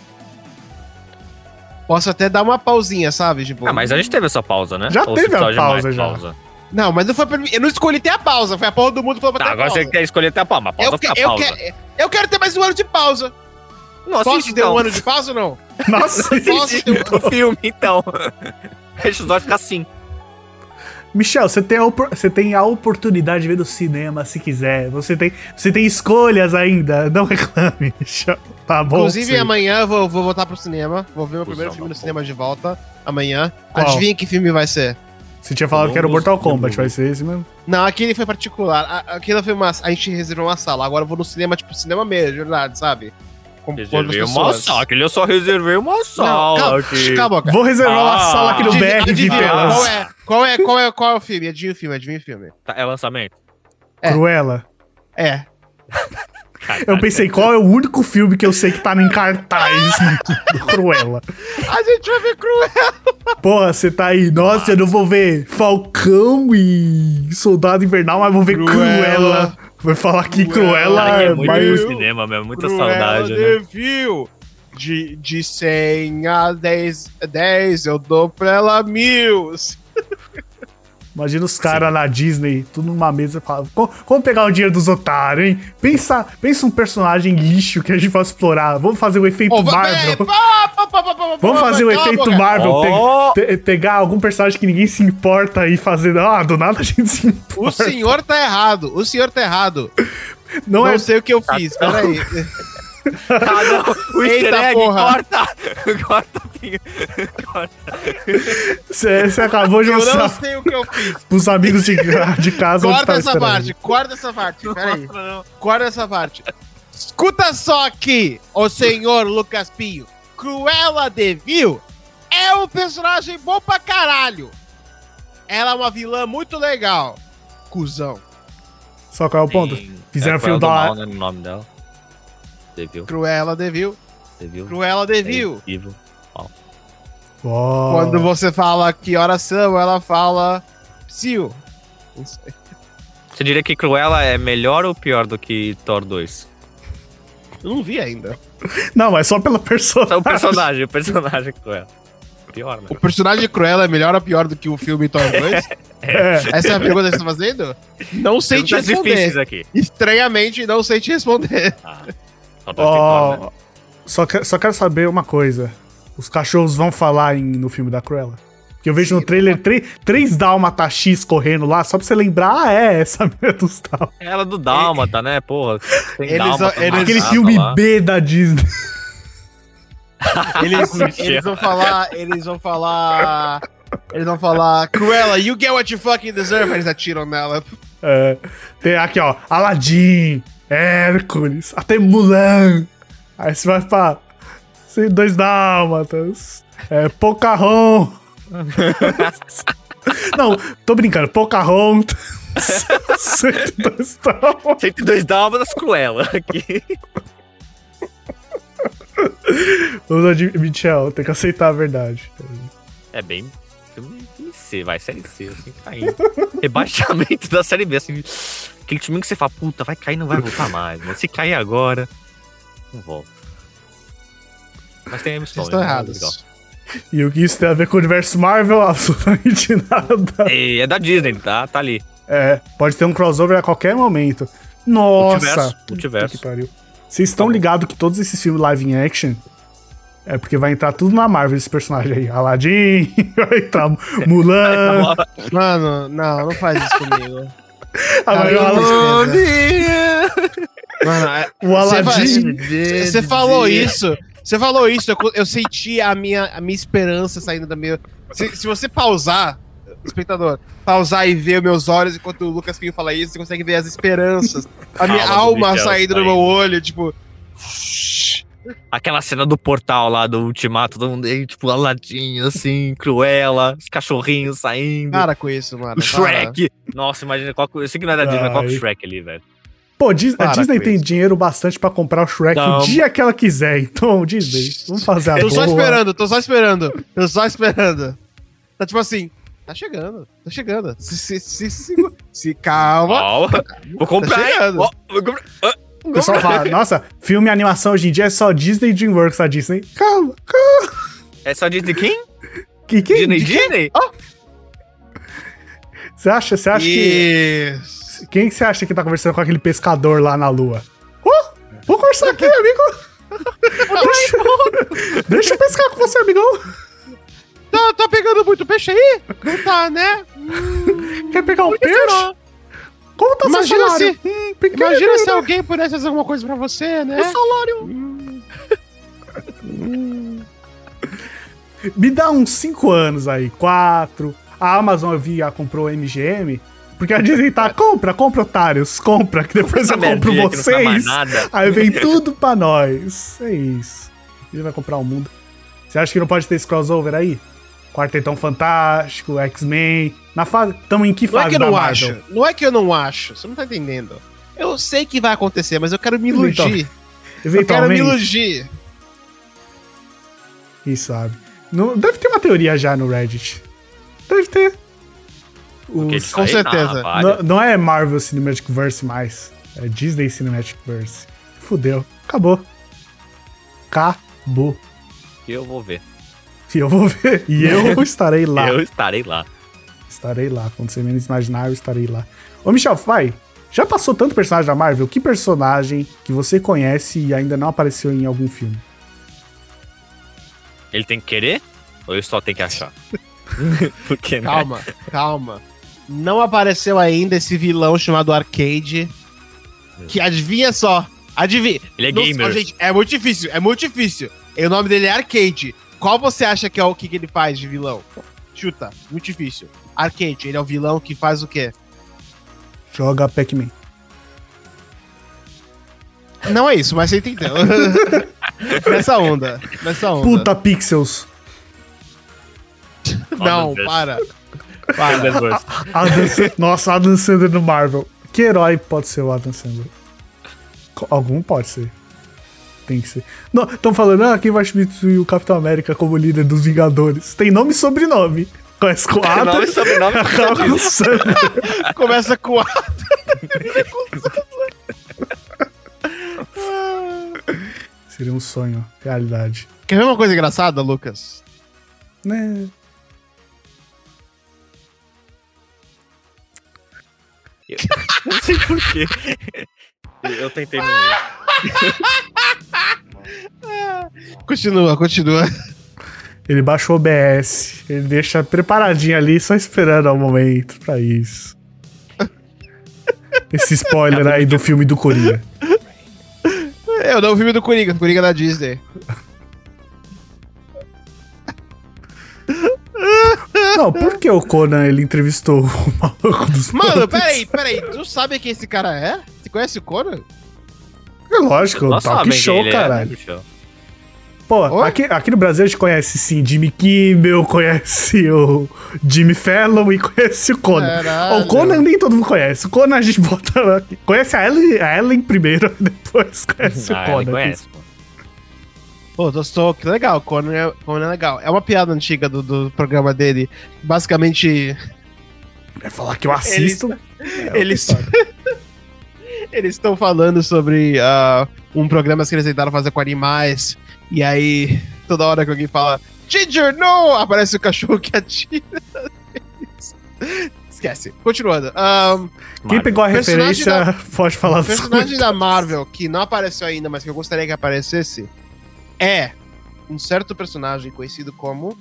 Posso até dar uma pausinha, sabe? Tipo, Ah, mas a gente teve essa pausa, né? Já Ou teve a pausa, já. pausa? Não, mas não foi pra mim. Eu não escolhi ter a pausa, foi a porra do mundo que falou pra Tá, ter agora pausa. você quer escolher até a pausa. Mas pausa eu, fica que- eu, pausa. que- eu quero ter mais um ano de pausa. Não Posso assiste, ter então. um ano de pausa ou não? Nossa, Posso ter um... o filme, então. Fecha os olhos e fica assim. Michel, você tem, a você tem a oportunidade de ver no cinema se quiser. Você tem, você tem escolhas ainda. Não reclame, Michel. Tá bom. Inclusive, sim. amanhã eu vou, vou voltar pro cinema. Vou ver meu primeiro filme no cinema de volta. Amanhã. Qual? Adivinha que filme vai ser? Você tinha falado que era o Mortal Kombat, vai ser esse mesmo? Não, aquele foi particular. Aquilo foi uma. A gente reservou uma sala. Agora eu vou no cinema, tipo, cinema mesmo, de verdade, sabe? Com Reservei uma sala. Aquele eu só reservei uma sala. calma, aqui. cala a boca. Vou reservar uma Ah, sala aqui no BR de adivinha, telas. Qual é, qual é, qual é, qual é o filme? Adivinha o filme, adivinha o filme. Tá, é lançamento? É. Cruella. É. Eu pensei, qual é o único filme que eu sei que tá em cartaz do Cruella? A gente vai ver Cruella. Porra, você tá aí. Nossa, eu não vou ver Falcão e Soldado Invernal, mas vou ver Cruella. Cruella. Vai falar que Cruella, que é é muito mais. no cinema mesmo, muita Cruella saudade, né? Devil. De, de 100 a 10, 10, eu dou pra ela mil. Imagina os caras na Disney, tudo numa mesa e falam: "Co- Como pegar o dinheiro dos otários, hein? Pensa, pensa um personagem lixo que a gente pode explorar. Vamos fazer o efeito va- Marvel. Vamos fazer o efeito. Marvel. pe- Oh! pe- pegar algum personagem que ninguém se importa e fazer. Ah, do nada a gente se O importa. senhor tá errado. O senhor tá errado. Não, Não, é. sei o que eu fiz. Peraí. Ah, não! O easter Eita, egg, porra. corta! Corta, Pinho. Corta. Você você acabou de Eu não mostrar sei o que eu fiz. pros amigos de, de casa Corta tá essa esperando. parte. Corta essa parte. Peraí. Corta, não. Corta essa parte. Escuta só aqui, o senhor Lucas Pinho. Cruella de Vil é um personagem bom pra caralho. Ela é uma vilã muito legal. Cusão. Só qual é o ponto? Fizeram é, filme Cruella da- do Mal, né, no nome dela. Viu? Cruella de Vil. Você viu? Cruella de É. Ó. Quando você fala que horas são, ela fala psiu. Não sei. Você diria que Cruella é melhor ou pior do que Thor 2? Eu não vi ainda. Não, mas só pela personagem. É o personagem, o personagem Cruella. Pior, né? O personagem Cruella é melhor ou pior do que o filme Thor 2? É. Essa é a pergunta que você tá fazendo? Não sei te Perguntas responder. aqui. Estranhamente, não sei te responder. Ah, Thor 2 tem Thor, né? Ó, só, que- só quero saber uma coisa. Os cachorros vão falar em- no filme da Cruella? Porque eu vejo no trailer três, três Dálmata X correndo lá, só pra você lembrar, ah, é, essa mulher dos Dálmata. É ela do Dálmata, né, porra? Tem Eles- Dálmata, eles- Aquele filme lá. B da Disney. Eles, eles vão falar. Eles vão falar. Eles vão falar. Cruella, you get what you fucking deserve. Eles atiram nela. É, tem aqui, ó, Aladdin, Hércules, até Mulan. Aí você vai pra Sim, Dois Dálmatas, é, Pocahontas. Não, tô brincando, Pocahontas. 102 Dálmatas. 102 Dálmatas Cruella aqui. Vamos Michel, tem que aceitar a verdade. É bem. Filme filme C, vai, série C, assim, caindo. Rebaixamento da série B, assim. Aquele time que você fala, puta, vai cair e não vai voltar mais, mano. Se cair agora, não volta. Mas tem a Vocês estão né? errados. Legal. E o que isso tem a ver com o universo Marvel? Absolutamente nada. E é da Disney, tá? Tá ali. É, pode ter um crossover a qualquer momento. Nossa! Multiverso. Multiverso. que pariu. Vocês estão ligados que todos esses filmes live in action é porque vai entrar tudo na Marvel esse personagem aí. Aladdin, vai entrar Mulan. Mano, não, não faz isso comigo. Agora, o, Ala- Mano, é- o Aladdin. Você falou isso. Você falou isso, eu, eu senti a minha, a minha esperança saindo da minha. Se, se você pausar, espectador, pausar e ver meus olhos enquanto o Lucas Pinho fala isso, você consegue ver as esperanças. A minha Calma alma saindo do meu olho, tipo. Aquela cena do portal lá do Ultimato, todo mundo aí, tipo, Aladdin, assim, Cruella, os cachorrinhos saindo. Para com isso, mano. o Shrek. Nossa, imagina qual. Eu sei que não é da Disney, mas qual é o Shrek ali, velho. Pô, Dis- a Para Disney com tem isso. dinheiro bastante pra comprar o Shrek Não. o dia que ela quiser. Então, Disney, vamos fazer a Para. Tô só boa. esperando, tô só esperando. Tô só esperando. Tá tipo assim. Tá chegando, tá chegando. Se, se, se, se, se calma. Ó, vou comprar, hein? chegando. Vou comprar. O pessoal fala, nossa, filme e animação hoje em dia é só Disney e DreamWorks. A Disney, calma, calma. É só Disney quem? Que, que, Disney Disney? Você acha, você acha que... Isso. Quem que você acha que tá conversando com aquele pescador lá na lua? Oh, vou conversar aqui, amigo. deixa, deixa eu pescar com você, amigão. Tá, tá pegando muito peixe aí? Não tá, né? Quer pegar que peixe? será? Como tá Imagina seu salário? se- Hum, pequeno. Imagina se alguém pudesse fazer alguma coisa pra você, né? salário. Me dá uns 5 anos aí, 4. A Amazon eu vi, já comprou o MGM. Porque a Disney tá, compra, compra otários, compra, que depois eu compro vocês. nada. Aí vem tudo pra nós. É isso. Ele vai comprar o mundo. Você acha que não pode ter esse crossover aí? Quartetão Fantástico, X-Men. Na fase. Tamo em que Não é fase que eu da não Marvel? acho. Não é que eu não acho. Você não tá entendendo. Eu sei que vai acontecer, mas eu quero me iludir. Eu quero me iludir. Quem sabe? Não, deve ter uma teoria já no Reddit. Deve ter. Os- com aí, certeza. não, não é Marvel Cinematic Verse mais. É Disney Cinematic Verse. Fudeu. Acabou. Acabou. Eu vou ver. E eu vou ver. E eu estarei lá. Eu estarei lá. Estarei lá. Quando você menos imaginar, eu estarei lá. Ô, Michel, vai. Já passou tanto personagem da Marvel? Que personagem que você conhece e ainda não apareceu em algum filme? Ele tem que querer? Ou eu só tenho que achar? Porque, né? Calma, calma. Não apareceu ainda esse vilão chamado Arcade. Que adivinha só. Adivinha. Ele é Não- gamer. gente, é muito difícil, é muito difícil. E o nome dele é Arcade. Qual você acha que é o que, que ele faz de vilão? Chuta, muito difícil. Arcade, ele é o vilão que faz o quê? Joga Pac-Man. Não é isso, mas você entendeu. nessa onda, nessa onda. Puta Pixels. Não, para. Para. Adam Sa- Nossa, Adam Sandler no Marvel. Que herói pode ser o Adam Sandler? Algum pode ser. Tem que ser. Estão falando, ah, quem vai substituir o Capitão América como líder dos Vingadores? Tem nome e sobrenome. Começa com Adam, Nome e sobrenome. acaba com Sandler. Começa com a. Seria um sonho, realidade. Quer ver uma coisa engraçada, Lucas? Né? Não sei porquê. Eu tentei não ir. Continua, continua. Ele baixou o OBS. Ele deixa preparadinho ali, só esperando o momento pra isso. Esse spoiler aí do filme do Coringa. Eu não vi o filme do Coringa, Coringa da Disney. Não, por que o Conan ele entrevistou o maluco dos Mano, podres? peraí, peraí. Tu sabe quem esse cara é? Você conhece o Conan? É lógico, Nós talk show, ele é, caralho. Michel? Pô, Oi? aqui, aqui no Brasil a gente conhece sim Jimmy Kimmel, conhece o Jimmy Fallon e conhece o Conan. Caralho. O Conan nem todo mundo conhece. O Conan a gente bota aqui. Conhece a Ellen, a Ellen primeiro, depois conhece Ah, o Conan. ele conhece, pô. Pô, gostou, que legal, Conan é, Conan é legal. É uma piada antiga do, do programa dele. Basicamente, Vai falar que eu assisto. é eles eles estão falando sobre ah, um programa que eles tentaram fazer com animais. E aí, toda hora que alguém fala Ginger, no! Aparece o cachorro que atira. Esquece. Continuando. Ahn, Quem pegou a referência pode falar O personagem da Marvel que não apareceu ainda, mas que eu gostaria que aparecesse é um certo personagem conhecido como.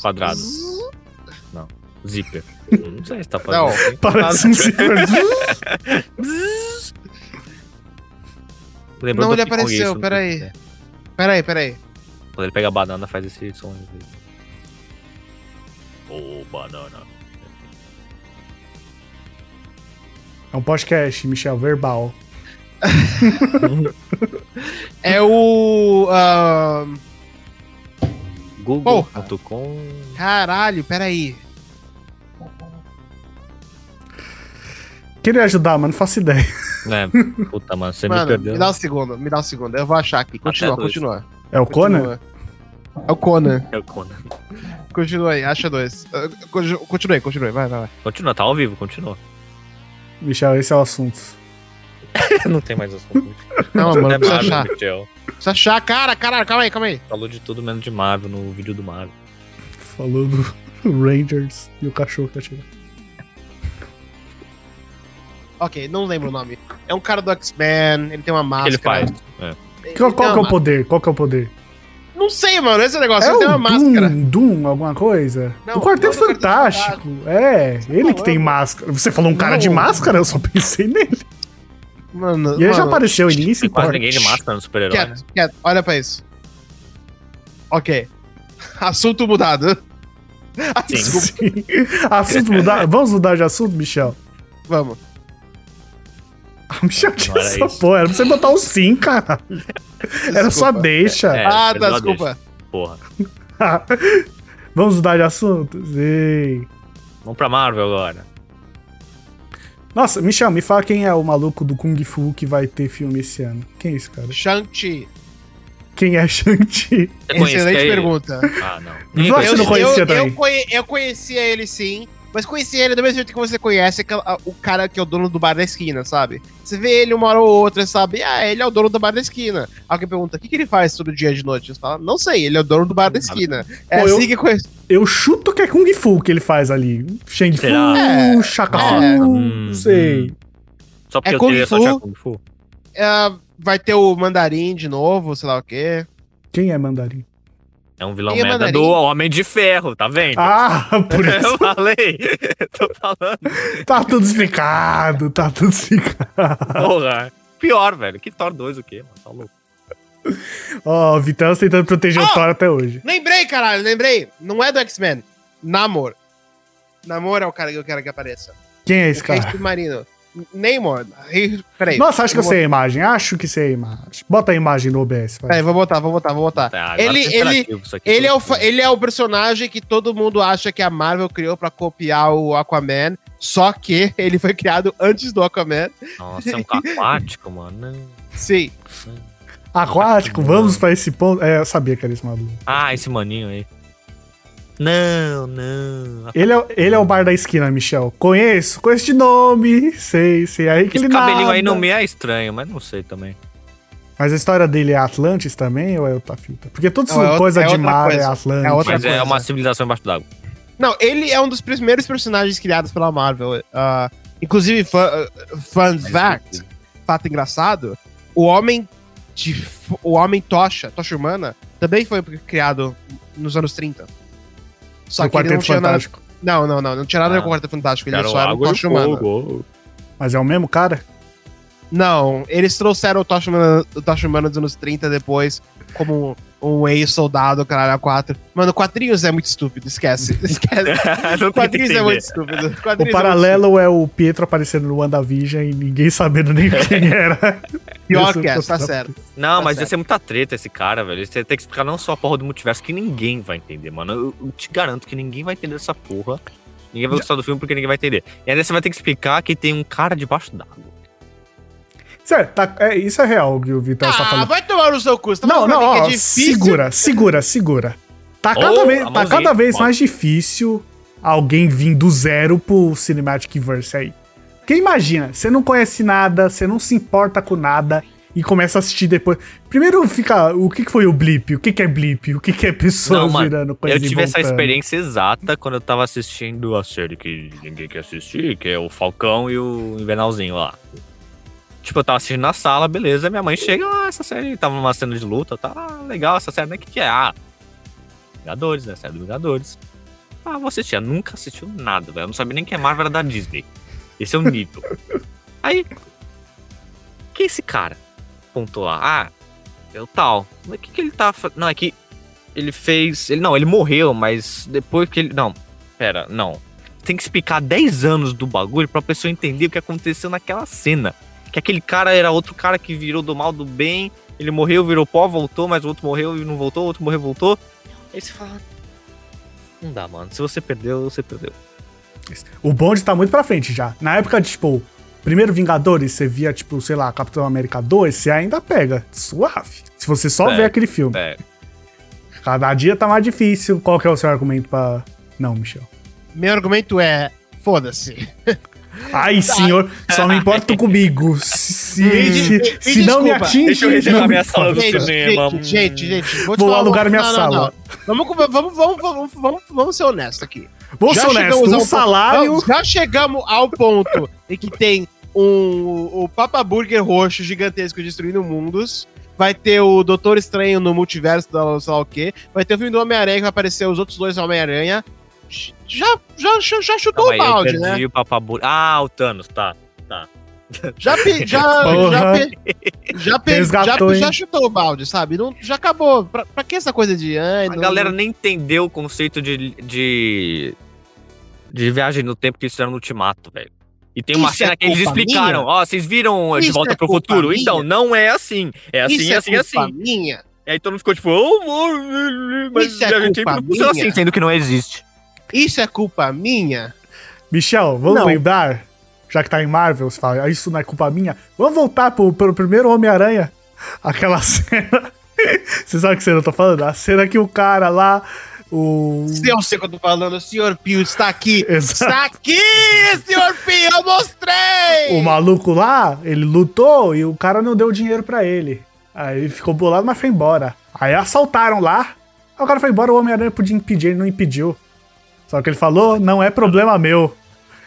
Quadrado. Zíper. Não sei se tá Não, fazendo. assim. Parece um zíper. Lembrou Não, do ele apareceu, não peraí. sei. Peraí, peraí. Quando ele pega a banana, faz esse som. Ô, banana. É um podcast, Michel, verbal. É o. ahn, Google.com. caralho, peraí. Queria ajudar, mas não faço ideia. Né? Puta, mano, você me Mano, perdeu. me dá um segundo, me dá um segundo. Eu vou achar aqui. Continua, continua. É o Conan? continua. É o Conan. É o Conan. Continua aí, acha dois. Ah, conti- Continue, continue, vai, vai, vai. Continua, tá ao vivo, continua. Michel, esse é o assunto. Não tem mais assunto. Não, mano, É precisa Marvel, achar. Michel. Precisa achar, cara, caralho, calma aí, calma aí. Falou de tudo menos de Marvel no vídeo do Marvel. Falou do Rangers e o cachorro que atira. Ok, não lembro o nome. É um cara do X-Men, ele tem uma que ele máscara. faz? É. Ele Qual, tem qual que é o poder? Qual que é o poder? Não sei, mano. Esse negócio. É ele tem uma máscara. Doom, Doom, alguma coisa? Não, o Quarteto é Quarteto Fantástico. É, ele que tem Falando. máscara. Você falou um cara Não. de máscara? Eu só pensei nele. Mano, E ele já mano, apareceu e ninguém se Tem quase ninguém de máscara no super-herói. né? Quieto, quieto. Olha pra isso. Ok. Assunto mudado. Sim. Assunto mudar. Vamos mudar de assunto, Michel? Vamos. Ah, Michel tinha essa isso. porra. Era pra você botar o sim, cara. Era só Desculpa. deixa. É. ah, perdeu tá, desculpa. Porra. Vamos mudar de assunto? Sim. Vamos pra Marvel agora. Nossa, Michel, me fala quem é o maluco do Kung Fu que vai ter filme esse ano. Quem é esse cara? Shang-Chi. Quem é Shang-Chi? Você Excelente ele? pergunta. Ah, não. Você Ninguém não conhecia. conhecia eu, também? eu, conhe- eu conhecia ele sim, mas conhecia ele do mesmo jeito que você conhece a- o cara que é o dono do bar da esquina, sabe? Você vê ele uma hora ou outra, sabe? Ah, ele é o dono do bar da esquina. Alguém pergunta, o que, que ele faz todo dia de noite? Você fala, não sei, ele é o dono do bar da esquina. É Pô, assim eu- que conhece. Eu chuto que é Kung Fu que ele faz ali. Shang Fu? É. Shaka Nossa. Fu, Hum, não sei. Só porque É eu Kung queria só Fu. Kung Fu. É, vai ter o mandarim de novo, sei lá o quê. Quem é mandarim? É um vilão é merda mandarim? do Homem de Ferro, tá vendo? Ah, por eu isso. falei. Tô falando. tá tudo explicado, tá tudo explicado. Porra. Pior, velho. Que Thor 2 o quê, mano? Tá louco. Ó, o Vitão tentando proteger o Ah! Thor até hoje. Lembrei, caralho, lembrei. Não é do X-Men. Namor. Namor é o cara que eu quero que apareça. Quem é esse o cara? submarino. Namor. Rei- Peraí. Nossa, acho que eu sei a imagem. Acho que sei a imagem. Bota a imagem no OBS. vai. Peraí, vou botar, vou botar, vou botar. Tá, Ele- ele-. Ele é, o, ele é o personagem que todo mundo acha que a Marvel criou pra copiar o Aquaman, só que ele foi criado antes do Aquaman. Nossa, é um aquático, mano. Sim. Aquático, vamos pra esse ponto. É, eu sabia que era esse maluco. Ah, esse maninho aí. Não, não. Ele é, ele é o bar da esquina, Michel. Conheço, conheço de nome. Sei, sei. Aí que Esse ele cabelinho nada. aí não me é estranho, mas não sei também. Mas a história dele é Atlantis também ou é outra fita? Porque toda Não, é outra- coisa é de mar coisa. é Atlantis. É outra Mas é coisa. uma civilização embaixo d'água. Não, ele é um dos primeiros personagens criados pela Marvel. Ah, inclusive, fun, uh, fun fact, fato engraçado, o homem de f- o homem tocha, tocha humana, também foi criado nos anos 30. Só Foi o que ele não Quarteto tinha nada. Fantástico. Não, não, não, não tinha nada a ver Ah. com o Quarteto Fantástico, ele Cara, só era um tocha humana. Mas é o mesmo cara? Não, eles trouxeram o Tocha Humana, o Tocha Humana dos anos 30 depois, como um ex-soldado, caralho, a 4. Mano, quadrinhos é muito estúpido, esquece. Esquece. que quadrinhos é muito estúpido. Quadrinhos O é muito paralelo é o Pietro aparecendo no WandaVision e ninguém sabendo nem quem era. Pior que é, tá certo. Não, Tá mas ia certo. ser muita treta esse cara, velho. Você tem que explicar não só a porra do multiverso, que ninguém vai entender, mano. Eu, eu te garanto que ninguém vai entender essa porra. Ninguém vai gostar do filme porque ninguém vai entender. E ainda você vai ter que explicar que tem um cara debaixo d'água. Certo, tá- é, isso é real o que o Vitor está Ah, falando. vai tomar no seu cu. Você tá Não, não, mim ó, que é difícil. segura, segura, segura. Tá cada, Ô, vez, tá cada vez mais difícil alguém vir do zero pro Cinematic Verse aí. Porque imagina, você não conhece nada, você não se importa com nada e começa a assistir depois. Primeiro fica, o que que foi o blip? O que que é blip? O que que é pessoas Não, mano, virando coisa Eu tive essa voltando? experiência exata quando eu tava assistindo a série que ninguém quer assistir, que é o Falcão e o Invernalzinho lá. Tipo, eu tava assistindo na sala, beleza, minha mãe chega, ah, essa série tava numa cena de luta, tá ah, legal essa série, né? O que, que é? Ah, Vingadores, né? Série do Vingadores. Ah, vou assistir. Eu nunca assistiu nada, velho. Eu não sabia nem que a Marvel era da Disney. Esse é o nível. Aí, quem é esse cara? Pontou lá. Ah, é o tal. Mas o que, que ele tá fazendo? Não, é que ele fez. Ele, não, ele morreu, mas depois que ele. Não, pera, não. Tem que explicar 10 anos do bagulho pra pessoa entender o que aconteceu naquela cena. Que aquele cara era outro cara que virou do mal do bem. Ele morreu, virou pó, voltou, mas o outro morreu e não voltou, o outro morreu, voltou. Aí você fala. Não dá, mano. Se você perdeu, você perdeu. O bonde tá muito pra frente já. Na época de, tipo, primeiro Vingadores, você via, tipo, sei lá, Capitão América 2, você ainda pega. Suave. Se você só É. vê aquele filme. É. Cada dia tá mais difícil. Qual que é o seu argumento pra. Não, Michel. Meu argumento é, foda-se. Ai, senhor, só me importa comigo. Se, Me se, se não me atinge, Deixa eu reservar minha sala do cinema. gente, gente, vou, te Vou alugar minha sala. não. Vamos, vamos, vamos, vamos, vamos, vamos, vamos ser honestos aqui. Vou ser Já honesto, chegamos um salário. Já chegamos ao ponto em que tem um, o Papa Burger roxo gigantesco destruindo mundos. vai ter o Doutor Estranho no multiverso da sei lá o quê, vai ter o filme do Homem-Aranha que vai aparecer os outros dois Homem-Aranha. Já, já, já, chutou Calma o balde, perdi né? o papabu- Ah, o Thanos, tá. Já, pe- já, já, pe- já, pe- Resgatou, já, já chutou o balde, sabe? Não, já acabou. Pra, pra que essa coisa de. Ai, A não- galera nem entendeu o conceito de, de. de viagem no tempo que eles fizeram no Ultimato, velho. E tem uma Isso cena é que eles explicaram. Ó, vocês viram De Isso Volta é pro Futuro? minha? Então, não é assim. É assim, Isso assim, é assim. minha. E aí todo mundo ficou tipo, oh, oh, mas Isso é culpa tempo não funciona minha? assim, sendo que não existe. Isso é culpa minha. Michel, vamos Não. lembrar? Já que tá em Marvel, você fala, "Ah, isso não é culpa minha. Vamos voltar pro, pro primeiro Homem-Aranha. Aquela cena. Você sabe que cena eu tô falando? A cena que o cara lá, o. Se eu sei o que eu tô falando, o Sr. Pio está aqui. Exato. Está aqui, Sr. Pio, eu mostrei! O maluco lá, ele lutou e o cara não deu dinheiro pra ele. Aí ele ficou bolado, mas foi embora. Aí assaltaram lá. Aí o cara foi embora, o Homem-Aranha podia impedir, ele não impediu. Só que ele falou, não é problema meu.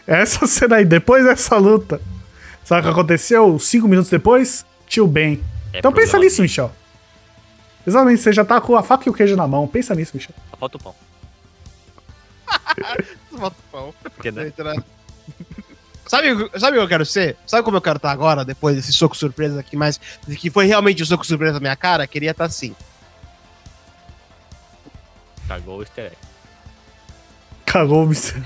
Essa cena aí, depois dessa luta. Sabe o que aconteceu? Cinco minutos depois, tio Ben. É então pensa nisso, Michel. Exatamente, você já tá com a faca e o queijo na mão. Pensa nisso, Michel. Só falta o pão. Bota o pão. Porque, né? Sabe, sabe o que eu quero ser? Sabe como eu quero estar agora, depois desse soco surpresa aqui, mas que foi realmente o soco surpresa na minha cara? Queria estar assim. Cagou o easter egg. Cagou o Michel.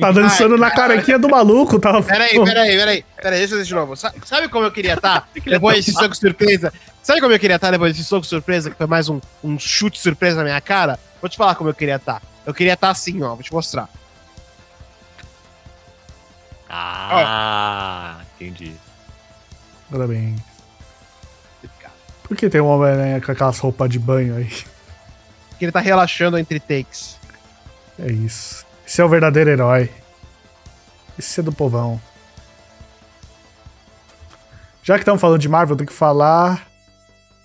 Tá dançando na carequinha do maluco. Tava... Peraí, peraí, peraí. Peraí, deixa eu de novo. Sa- Sabe como eu queria estar depois desse soco surpresa? Sabe como eu queria estar depois desse soco surpresa, que foi mais um, um chute surpresa na minha cara? Vou te falar como eu queria estar. Eu queria estar assim, ó. Vou te mostrar. Ah, entendi. Parabéns. Por que tem um Homem-Aranha com aquelas roupas de banho aí? Que ele tá relaxando entre takes. É isso. Esse é o verdadeiro herói. Esse é do povão. Já que estamos falando de Marvel, tem que falar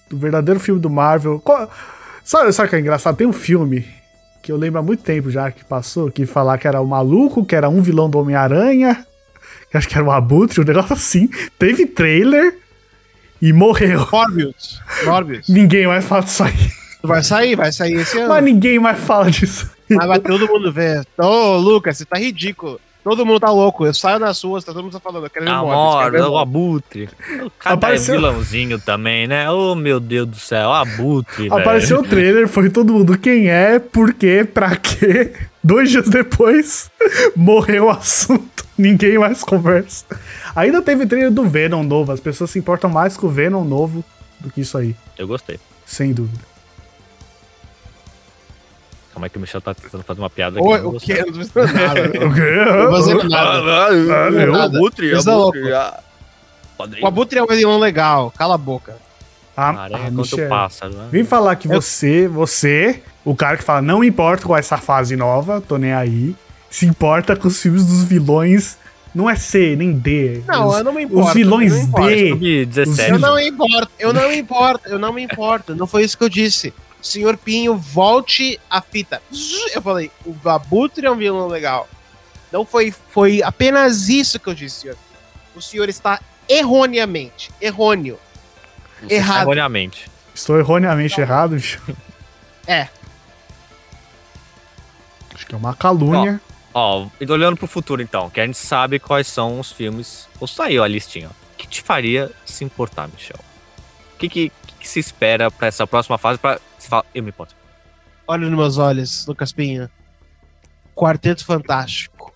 do verdadeiro filme do Marvel. Qual- Sabe, sabe o que é engraçado? Tem um filme que eu lembro há muito tempo já que passou, que falar que era o maluco, que era um vilão do Homem-Aranha, que acho que era o Abutre, um negócio assim. Teve trailer e morreu. Morbius. Morbius. Ninguém mais fala disso aí. Vai sair, vai sair esse ano. Mas ninguém mais fala disso. Mas vai todo mundo ver. Ô, Lucas, você tá ridículo. Todo mundo tá louco. Eu saio nas ruas, tá todo mundo falando. Eu quero ver Morbius. Amor, o. Abutre. O cara Apareceu- é vilãozinho também, né? Oh, meu Deus do céu. O Abutre. Apareceu o trailer, foi todo mundo quem é, por quê, pra quê. Dois dias depois, morreu o assunto. Ninguém mais conversa. Ainda teve trailer do Venom novo. As pessoas se importam mais com o Venom novo do que isso aí. Eu gostei. Sem dúvida. Calma aí que o Michel tá tentando fazer uma piada aqui. Eu não o que? Eu não tô fazendo nada. O quê? fazendo nada. Ah, eu? Nada. Abutre, Isso é Abutre. ah. O Abutre é um vilão legal. Cala a boca. Ah, Aranha ah, Michel. o pássaro, né? Vem falar que Eu- você, você, o cara que fala, não importa com essa fase nova, tô nem aí, se importa com os filmes dos vilões, não é C, nem D. Não, os, eu não me importo. os vilões eu não importo. D. Sub-17. Eu não me importo, eu não me importo, eu não me importo. Não foi isso que eu disse. Senhor Pinho, volte a fita. Eu falei, o Abutre é um vilão legal. Não foi, foi apenas isso que eu disse, senhor. O senhor está erroneamente, errôneo. Você errado. Erroneamente. Estou erroneamente errado, bicho. É. Acho que é uma calúnia. Ó, e olhando pro futuro então, que a gente sabe quais são os filmes. Ou saiu a listinha. ó. O que te faria se importar, Michel? O que, que, que se espera pra essa próxima fase pra. Fala, eu me importo. Olha nos meus olhos, Lucas Pinho. Quarteto Fantástico.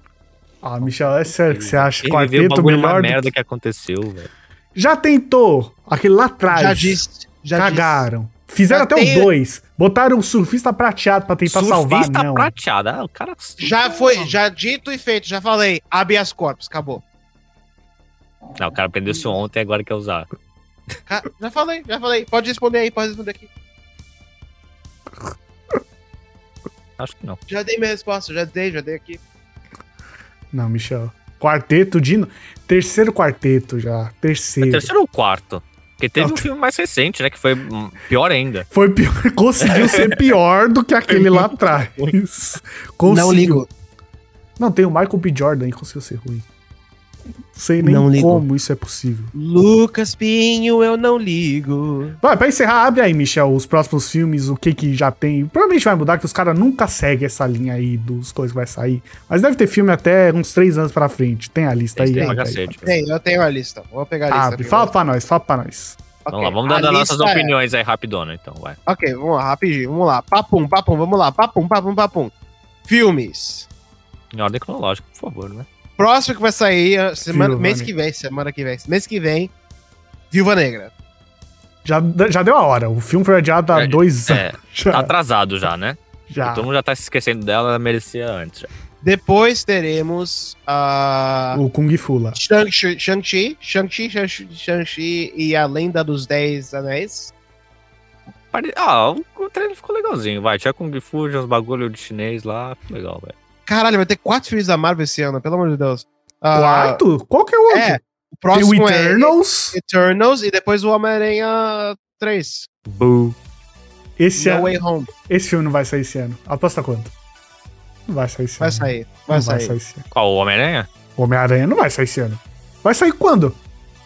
Ah, Michel, é sério que você acha Ele quarteto bagulho melhor do merda que... que aconteceu, velho. Já tentou aquele lá atrás. Já disse. Já Cagaram. Fizeram Já até tem- os dois. Botaram o surfista prateado pra tentar salvar, Surfista prateado. Ah, o cara. disse. Já foi, já dito e feito, já falei. Habeas corpus, acabou. Não, o cara aprendeu isso ontem agora quer usar. Já falei, já falei. Pode responder aí, pode responder aqui. Acho que não. Já dei minha resposta, já dei, já dei aqui. Não, Michel. Quarteto, Dino. Terceiro quarteto já. Terceiro. Terceiro ou quarto? Porque teve Não, um filme mais recente, né? Que foi pior ainda. Foi pior. Conseguiu ser pior do que aquele lá atrás. Conseguiu. Não ligo. Não, tem o Michael B. Jordan aí, conseguiu ser ruim. Sei nem Não ligo. como isso é possível. Lucas Pinho, eu não ligo. Vai, pra encerrar, abre aí, Michel, os próximos filmes, o que que já tem. Provavelmente vai mudar, que os caras nunca seguem essa linha aí dos coisas que vai sair. Mas deve ter filme até uns três anos pra frente. Tem a lista aí. Tem aí. cacete. Tem, eu tenho a lista. Vou pegar a lista. Abre, fala pra nós, fala pra nós. Ok, Vamos lá, vamos dar nossas é- opiniões aí rapidona, então, vai. Ok, vamos lá, rapidinho, vamos lá. Papum, papum, vamos lá. Papum, papum, papum. Filmes. Em ordem cronológica, por favor, né? Próximo que vai sair uh, semana, mês que vem, semana que vem. Mês que vem, Viúva Negra. Já, já deu a hora. O filme foi adiado há É, dois é, anos. Já, Tá atrasado já, né? já. Todo mundo já tá se esquecendo dela, ela merecia antes. Já. Depois teremos a O Kung Fu lá. Shang-Chi, Shang-Chi, Shang-Chi, Shang-Chi e a Lenda dos Dez Anéis. Ah, o trailer ficou legalzinho, vai. Tinha Kung Fu, tinha uns bagulho de chinês lá, legal, velho. Caralho, vai ter quatro filmes da Marvel esse ano, pelo amor de Deus. Quarto? Qual que é o outro? É, o Tem o próximo é Eternals. Eternals e depois o Homem-Aranha 3. Boo. Esse, No ano, Way Home. esse filme não vai sair esse ano. Aposta quanto? Não vai sair esse Vai ano. sair, Não vai vai sair. sair esse ano. Qual, o Homem-Aranha? Homem-Aranha não vai sair esse ano. Vai sair quando?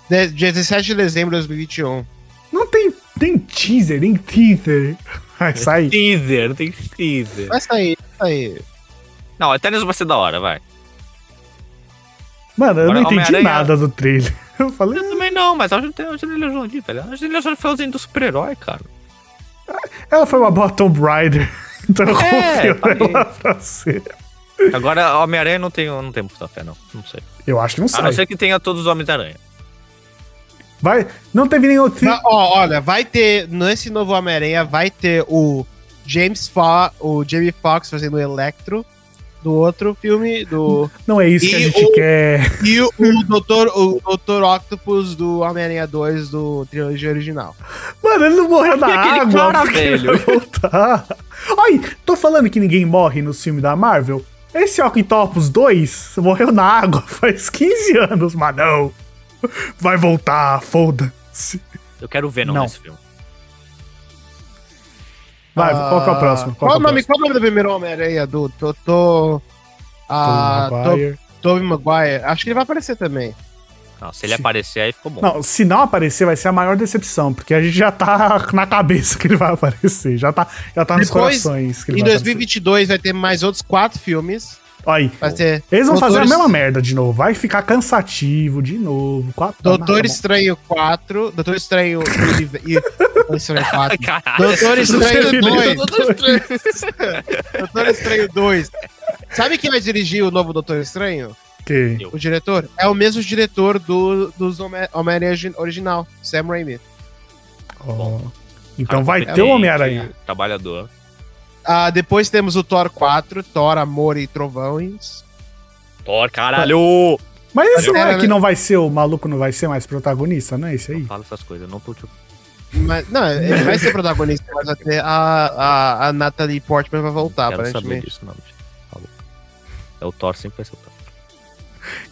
De- Dia 17 de dezembro de 2021. Não tem, tem teaser, nem teaser. Vai sair. Teaser, não tem teaser. Vai sair, vai sair. Não, Eternos vai ser da hora, vai. Mano, eu não Agora, entendi Homem-Aranha- nada do trailer. Eu falei, Eu também não, mas a gente tem a Angelina Jolie, velho. A Angelina Jolie foi o do super-herói, cara. ela foi uma boa Tomb Raider. Então eu É, confio nela pra ser. Agora, Homem-Aranha não tenho, não tenho muita fé, não. Não sei. Eu acho que não A sai. não ser que tenha todos os Homens-Aranha. Vai, não teve nenhum outro Va- ó, olha, vai ter, nesse novo Homem-Aranha, vai ter o James Fo o Jamie Foxx fazendo o Electro do outro filme, do... Não é isso que a E gente o- quer. e o, o Dr. o Dr. Octopus do Homem-Aranha 2 do trilogia original. Mano, ele não morreu na E aquele água. cara, velho? vai voltar. Ai, tô falando que ninguém morre no filme da Marvel. Esse Octopus 2 morreu na água faz 15 anos, mas não. Vai voltar, foda-se. Eu quero Venom Não. nesse filme. Vai, qual que é o próximo? Qual, que é o nome, qual o nome do primeiro Homem-Aranha? Do Totô... Ah, Tobey To- Maguire. Acho que ele vai aparecer também. Não, se ele Sim. aparecer aí, ficou bom. Não, se não aparecer, vai ser a maior decepção, porque a gente já tá na cabeça que ele vai aparecer. Já tá, já tá nos Depois, corações que ele Em vai 2022 vai ter mais outros quatro filmes. Aí, Vai ter eles vão fazer a mesma merda de novo. Vai ficar cansativo de novo. Quatro, Doutor Tá bom. Estranho 4, Doutor Estranho Doutor Estranho 4. Caralho. Doutor Estranho 2. Doutor Estranho. Doutor Estranho 2. Sabe quem vai dirigir o novo Doutor Estranho? Que- Eu. O diretor? É o mesmo diretor do, dos Home- Homem-Aranha origi- original, Sam Raimi. ó. Então vai Cara ter o Homem-Aranha. Trabalhador. Ah, depois temos o Thor 4, Thor, Amor e Trovões. Thor, caralho! Mas esse não é Cara, que não vai ser, o maluco não vai ser mais protagonista, não é esse aí? Não fala essas coisas, eu não tô tipo. Mas, não, ele vai ser protagonista, mas até a, a, a Natalie Portman vai voltar, quero saber aparentemente. disso, não. Falou. É o Thor, sempre vai ser o Thor.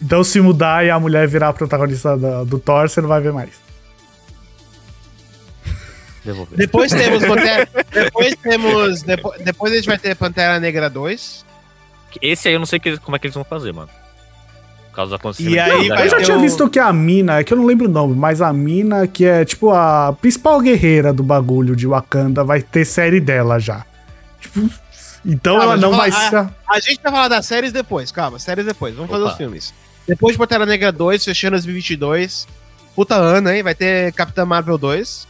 Então se mudar e a mulher virar a protagonista da- do Thor, você não vai ver mais. Devolver. Depois temos Pantera, depois temos depo- depois a gente vai ter Pantera Negra 2. Esse aí eu não sei que- como é que eles vão fazer, mano. Por causa da consciência. E aí Eu já tinha visto que a mina, é que eu não lembro o nome, mas a mina, que é tipo a principal guerreira do bagulho de Wakanda, vai ter série dela já. Tipo, então Ah, ela não vai ser. A gente vai falar das séries depois, calma, séries depois. Vamos fazer Opa. os filmes. Depois de Pantera Negra 2, fechando 2022. Puta ano, hein? Vai ter Capitã Marvel 2,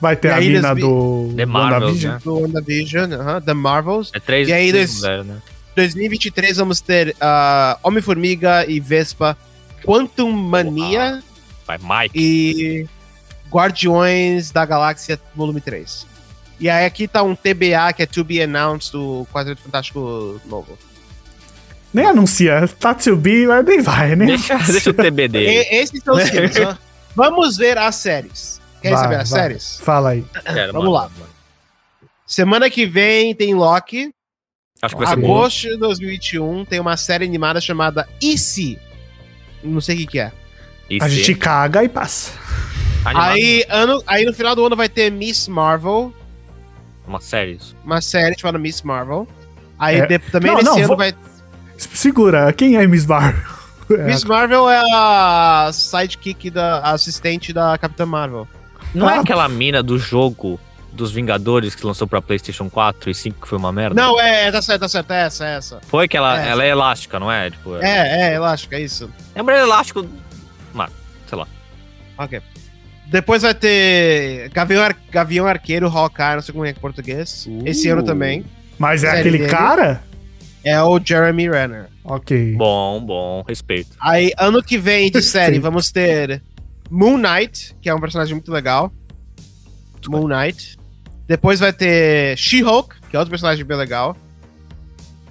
Vai ter E a aí mina do The Marvels, WandaVision. né? do WandaVision, aham, The Marvels. É três, E aí, três dois- mulheres, né? 2023 vamos ter ah, Homem-Formiga e Vespa, Quantum Mania Vai, Mike. e Guardiões da Galáxia Volume 3. E aí aqui tá um TBA, que é To Be Announced, do Quadrante Fantástico novo. Nem anuncia, tá to be, mas nem vai, né? Deixa, deixa o TBD. E, esses são os filmes. Vamos ver as séries. Vai, saber as vai. séries? Fala aí. Quero, Vamos mano, lá. mano. Semana que vem tem Loki. Acho que vai ser bom. Agosto de 2021 tem uma série animada chamada E? Não sei o que, que é. E A gente caga e passa. Animado. Aí, ano, aí no final do ano vai ter Miss Marvel, Uma série isso. uma série chamada Miss Marvel. Aí É. de- também Não, nesse não, ano vou- vai. Segura, quem é Miss Marvel? É, Miss Marvel é a sidekick da a assistente da Capitã Marvel. Não é Ah. aquela mina do jogo dos Vingadores que lançou pra PlayStation 4 e 5 que foi uma merda? Não, é, tá certo, tá certo, é essa, é essa. Foi que ela É. ela é elástica, não é? Tipo, é. É, é, elástico, é isso. É um elástico. Mano, sei lá. Ok. Depois vai ter Gavião, Ar- Gavião Arqueiro, Hawkeye, não sei como é que é em português. Esse ano também. Mas é aquele dele. cara? É o Jeremy Renner. Ok. Bom, bom, respeito. Aí, ano que vem de série, vamos ter Moon Knight, que é um personagem muito legal. Moon Knight. Depois vai ter She-Hulk, que é outro personagem bem legal.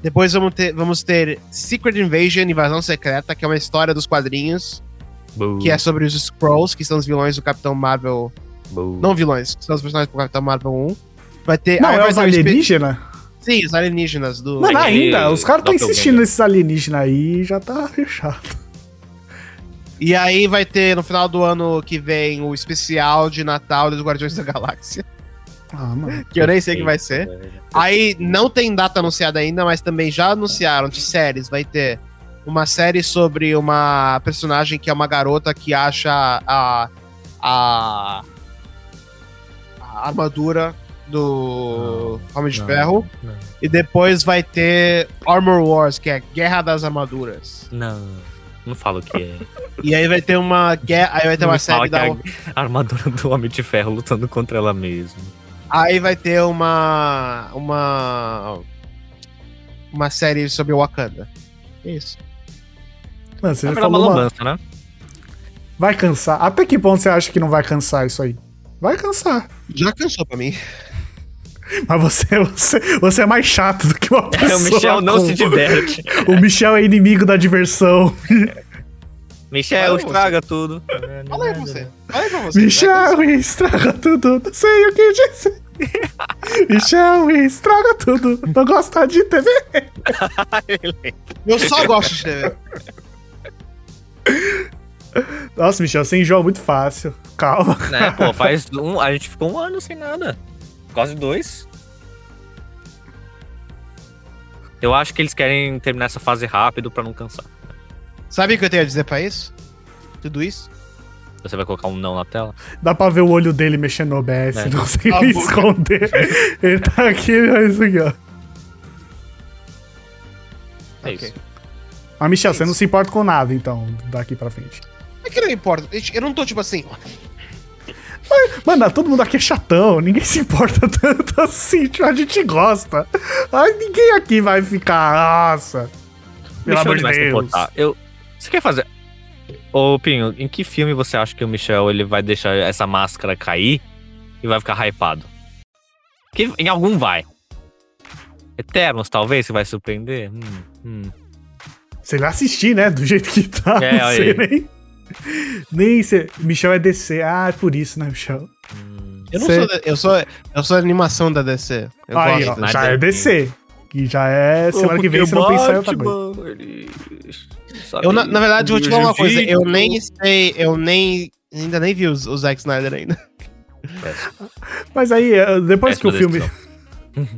Depois vamos ter, vamos ter Secret Invasion, Invasão Secreta, que é uma história dos quadrinhos, Boo, que é sobre os Skrulls, que são os vilões do Capitão Marvel. boo. Não vilões, que são os personagens do Capitão Marvel 1. Vai ter. Não, é vai os alienígenas? Sim, os alienígenas do. Mano, ainda, os caras estão Doppelganger. insistindo nesses alienígenas aí já tá fechado. E aí vai ter no final do ano que vem o especial de Natal dos Guardiões da Galáxia. Ah, mano. Que eu nem sei o que vai ser. Aí não tem data anunciada ainda, mas também já anunciaram de séries. Vai ter uma série sobre uma personagem que é uma garota que acha a. a. a armadura do Homem de não, Ferro. não. E depois vai ter Armor Wars, que é Guerra das Armaduras. Não, não falo o que é. E aí vai ter uma guerra. Aí vai ter Não uma fala série da. é a armadura do Homem de Ferro lutando contra ela mesma. Aí vai ter uma. Uma. Uma série sobre Wakanda. Isso. Mano, você É já falou, uma... balança, né? vai cansar. Até que ponto você acha que não vai cansar isso aí? Vai cansar. Já cansou pra mim. Mas você, você, você é mais chato do que uma pessoa. o Michel não com- se diverte. O Michel é inimigo da diversão. Michel, estraga tudo. Fala aí pra você. Fala aí pra você. Michel estraga tudo, não sei o que disse. Michel estraga tudo, não gosta de TV. Eu só gosto de TV. Nossa, Michel, você enjoa muito fácil. Calma. né, pô, faz um. A gente ficou um ano sem nada. Quase dois. Eu acho que eles querem terminar essa fase rápido pra não cansar. Sabe o que eu tenho a dizer pra isso? Tudo isso? Você vai colocar um não na tela? Dá pra ver o olho dele mexendo no OBS, É. não sei Ah, me esconder. Ele tá aqui, mas isso aqui, ó. É Ok. isso. Mas, Michel, você não se importa com nada, então, daqui pra frente. É que não importa. Eu não tô tipo assim. Mano, todo mundo aqui é chatão, ninguém se importa tanto assim, tipo, a gente gosta. Ai, ninguém aqui vai ficar, nossa. Pelo Michel amor de Deus. Eu... Você quer fazer. Ô, Pinho, em que filme você acha que o Michel ele vai deixar essa máscara cair e vai ficar hypado? Que em algum vai. Eternos, talvez, você vai surpreender? Hum, hum. Se ele assistir, né? Do jeito que tá, É, não sei aí. nem. Nem sei. Michel é DC. Ah, é por isso, né, Michel? hum. Eu não Cê- sou. da- Eu sou. Eu sou animação da DC. Eu Aí, gosto. ó, já é DC. Que já é semana que vem, você não pensar em outra coisa. ele Eu, na, na verdade, vou te falar uma coisa. Eu nem sei. Eu nem. Ainda nem vi os, o Zack Snyder ainda. Mas aí, eh, depois que o filme.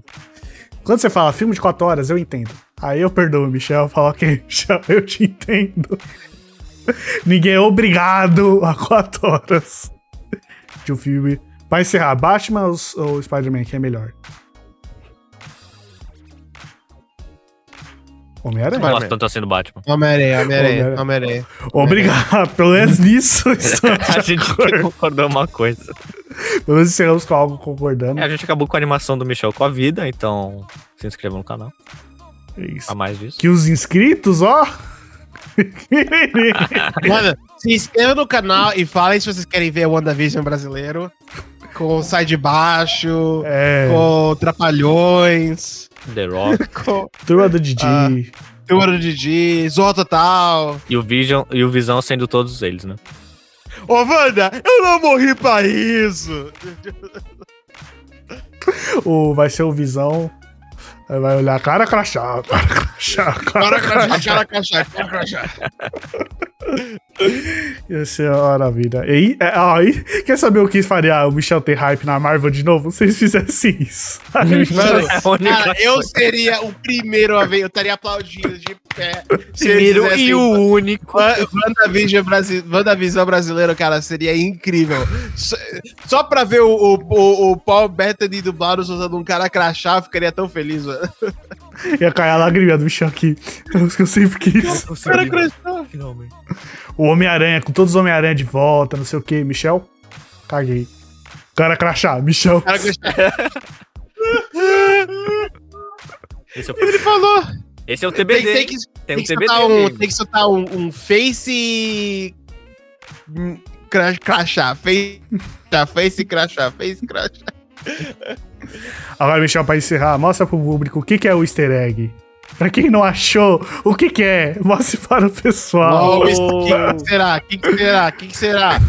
Quando você fala filme de 4 horas, eu entendo. Aí eu perdoo Michel, falo, ok, Michel, eu te entendo. Ninguém é obrigado a 4 horas de um filme. Vai encerrar, Batman ou, ou Spider-Man, que é melhor? Homem-Aranha. Eu gosto tanto assim do Batman. Homem-Aranha, Homem-Aranha, Homem-Aranha. Obrigado, pelo menos nisso. A gente concordou uma coisa. Pelo menos encerramos com algo concordando. É, a gente acabou com a animação do Michel com a vida, então se inscreva no canal. É isso. A mais disso. Que os inscritos, ó. Mano, se inscreva no canal e falem se vocês querem ver o WandaVision brasileiro. Com Sai de Baixo, é, com Trapalhões, The Rock. com turma do Didi. Ah. Turma do Didi, Zorra Total. e, o Vision, e o Visão sendo todos eles, né? Ô, Wanda, eu não morri pra isso! O, vai ser o Visão. Aí vai olhar, cara crachá, cara crachá, cara Cara, crachá. cara, crachá, cara, crachá. Ia ser uma maravilha. E aí, é, ó, aí, quer saber o que faria o Michel ter hype na Marvel de novo? Se eles fizessem isso. Mano, É cara, eu seria o primeiro a ver, eu estaria aplaudindo de pé. Primeiro e o único. Wa- WandaVision, Brasi WandaVision brasileiro, cara, seria incrível. Só, só pra ver o, o, o, o Paul Bettany dublado usando um cara crachá, eu ficaria tão feliz, mano. Ia cair a lagriminha do Michel aqui. É o que eu sempre quis. Cara crachá. Finalmente. O Homem-Aranha, com todos os Homem-Aranha de volta, não sei o que. Michel? Caguei. Cara crachá, Michel. Cara crachá. Esse é o, Ele falou. esse é o Tem, TBD. tem hein? que, Tem tem um que TBD. soltar um, tem que soltar um, um face. cra- Crachá, face, face crachá, face crachá. Agora, Michel, pra encerrar, mostra pro público o que, que é o easter egg. Pra quem não achou, o que, que é? Mostre para o pessoal. Oh, O que será? O que, que será? O que, que será?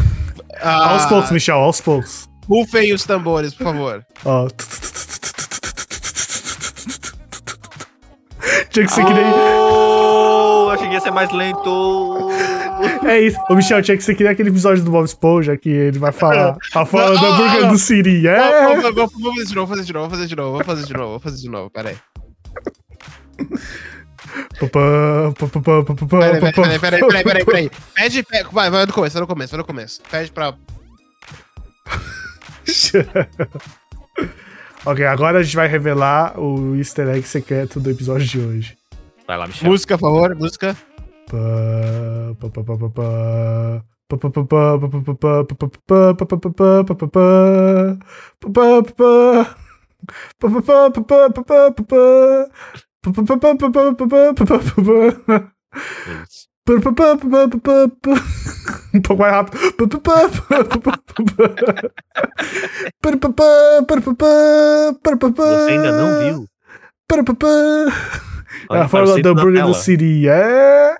Ah, Aos poucos, Michel, aos poucos. Rufem os tambores, por favor. Ó. Tinha que ser que nem. Oh, achei que ia ser mais lento. É isso. O Michel tinha que ser que nem aquele episódio do Bob Esponja que ele vai falar a fala do Não. hambúrguer do Siri. É. Vamos, fazer de novo, vamos fazer de novo, vamos fazer de novo, vamos fazer de novo, vamos fazer de novo, peraí. Peraí, peraí, peraí, peraí, peraí, peraí. Pede, pede, vai, vai no começo, vai no começo, vai no começo. Pede pra. ok, agora a gente vai revelar o easter egg secreto do episódio de hoje. Vai lá, Michel. Música, por favor, música um pouco mais rápido. Você ainda não viu? A fala do Burger do City é.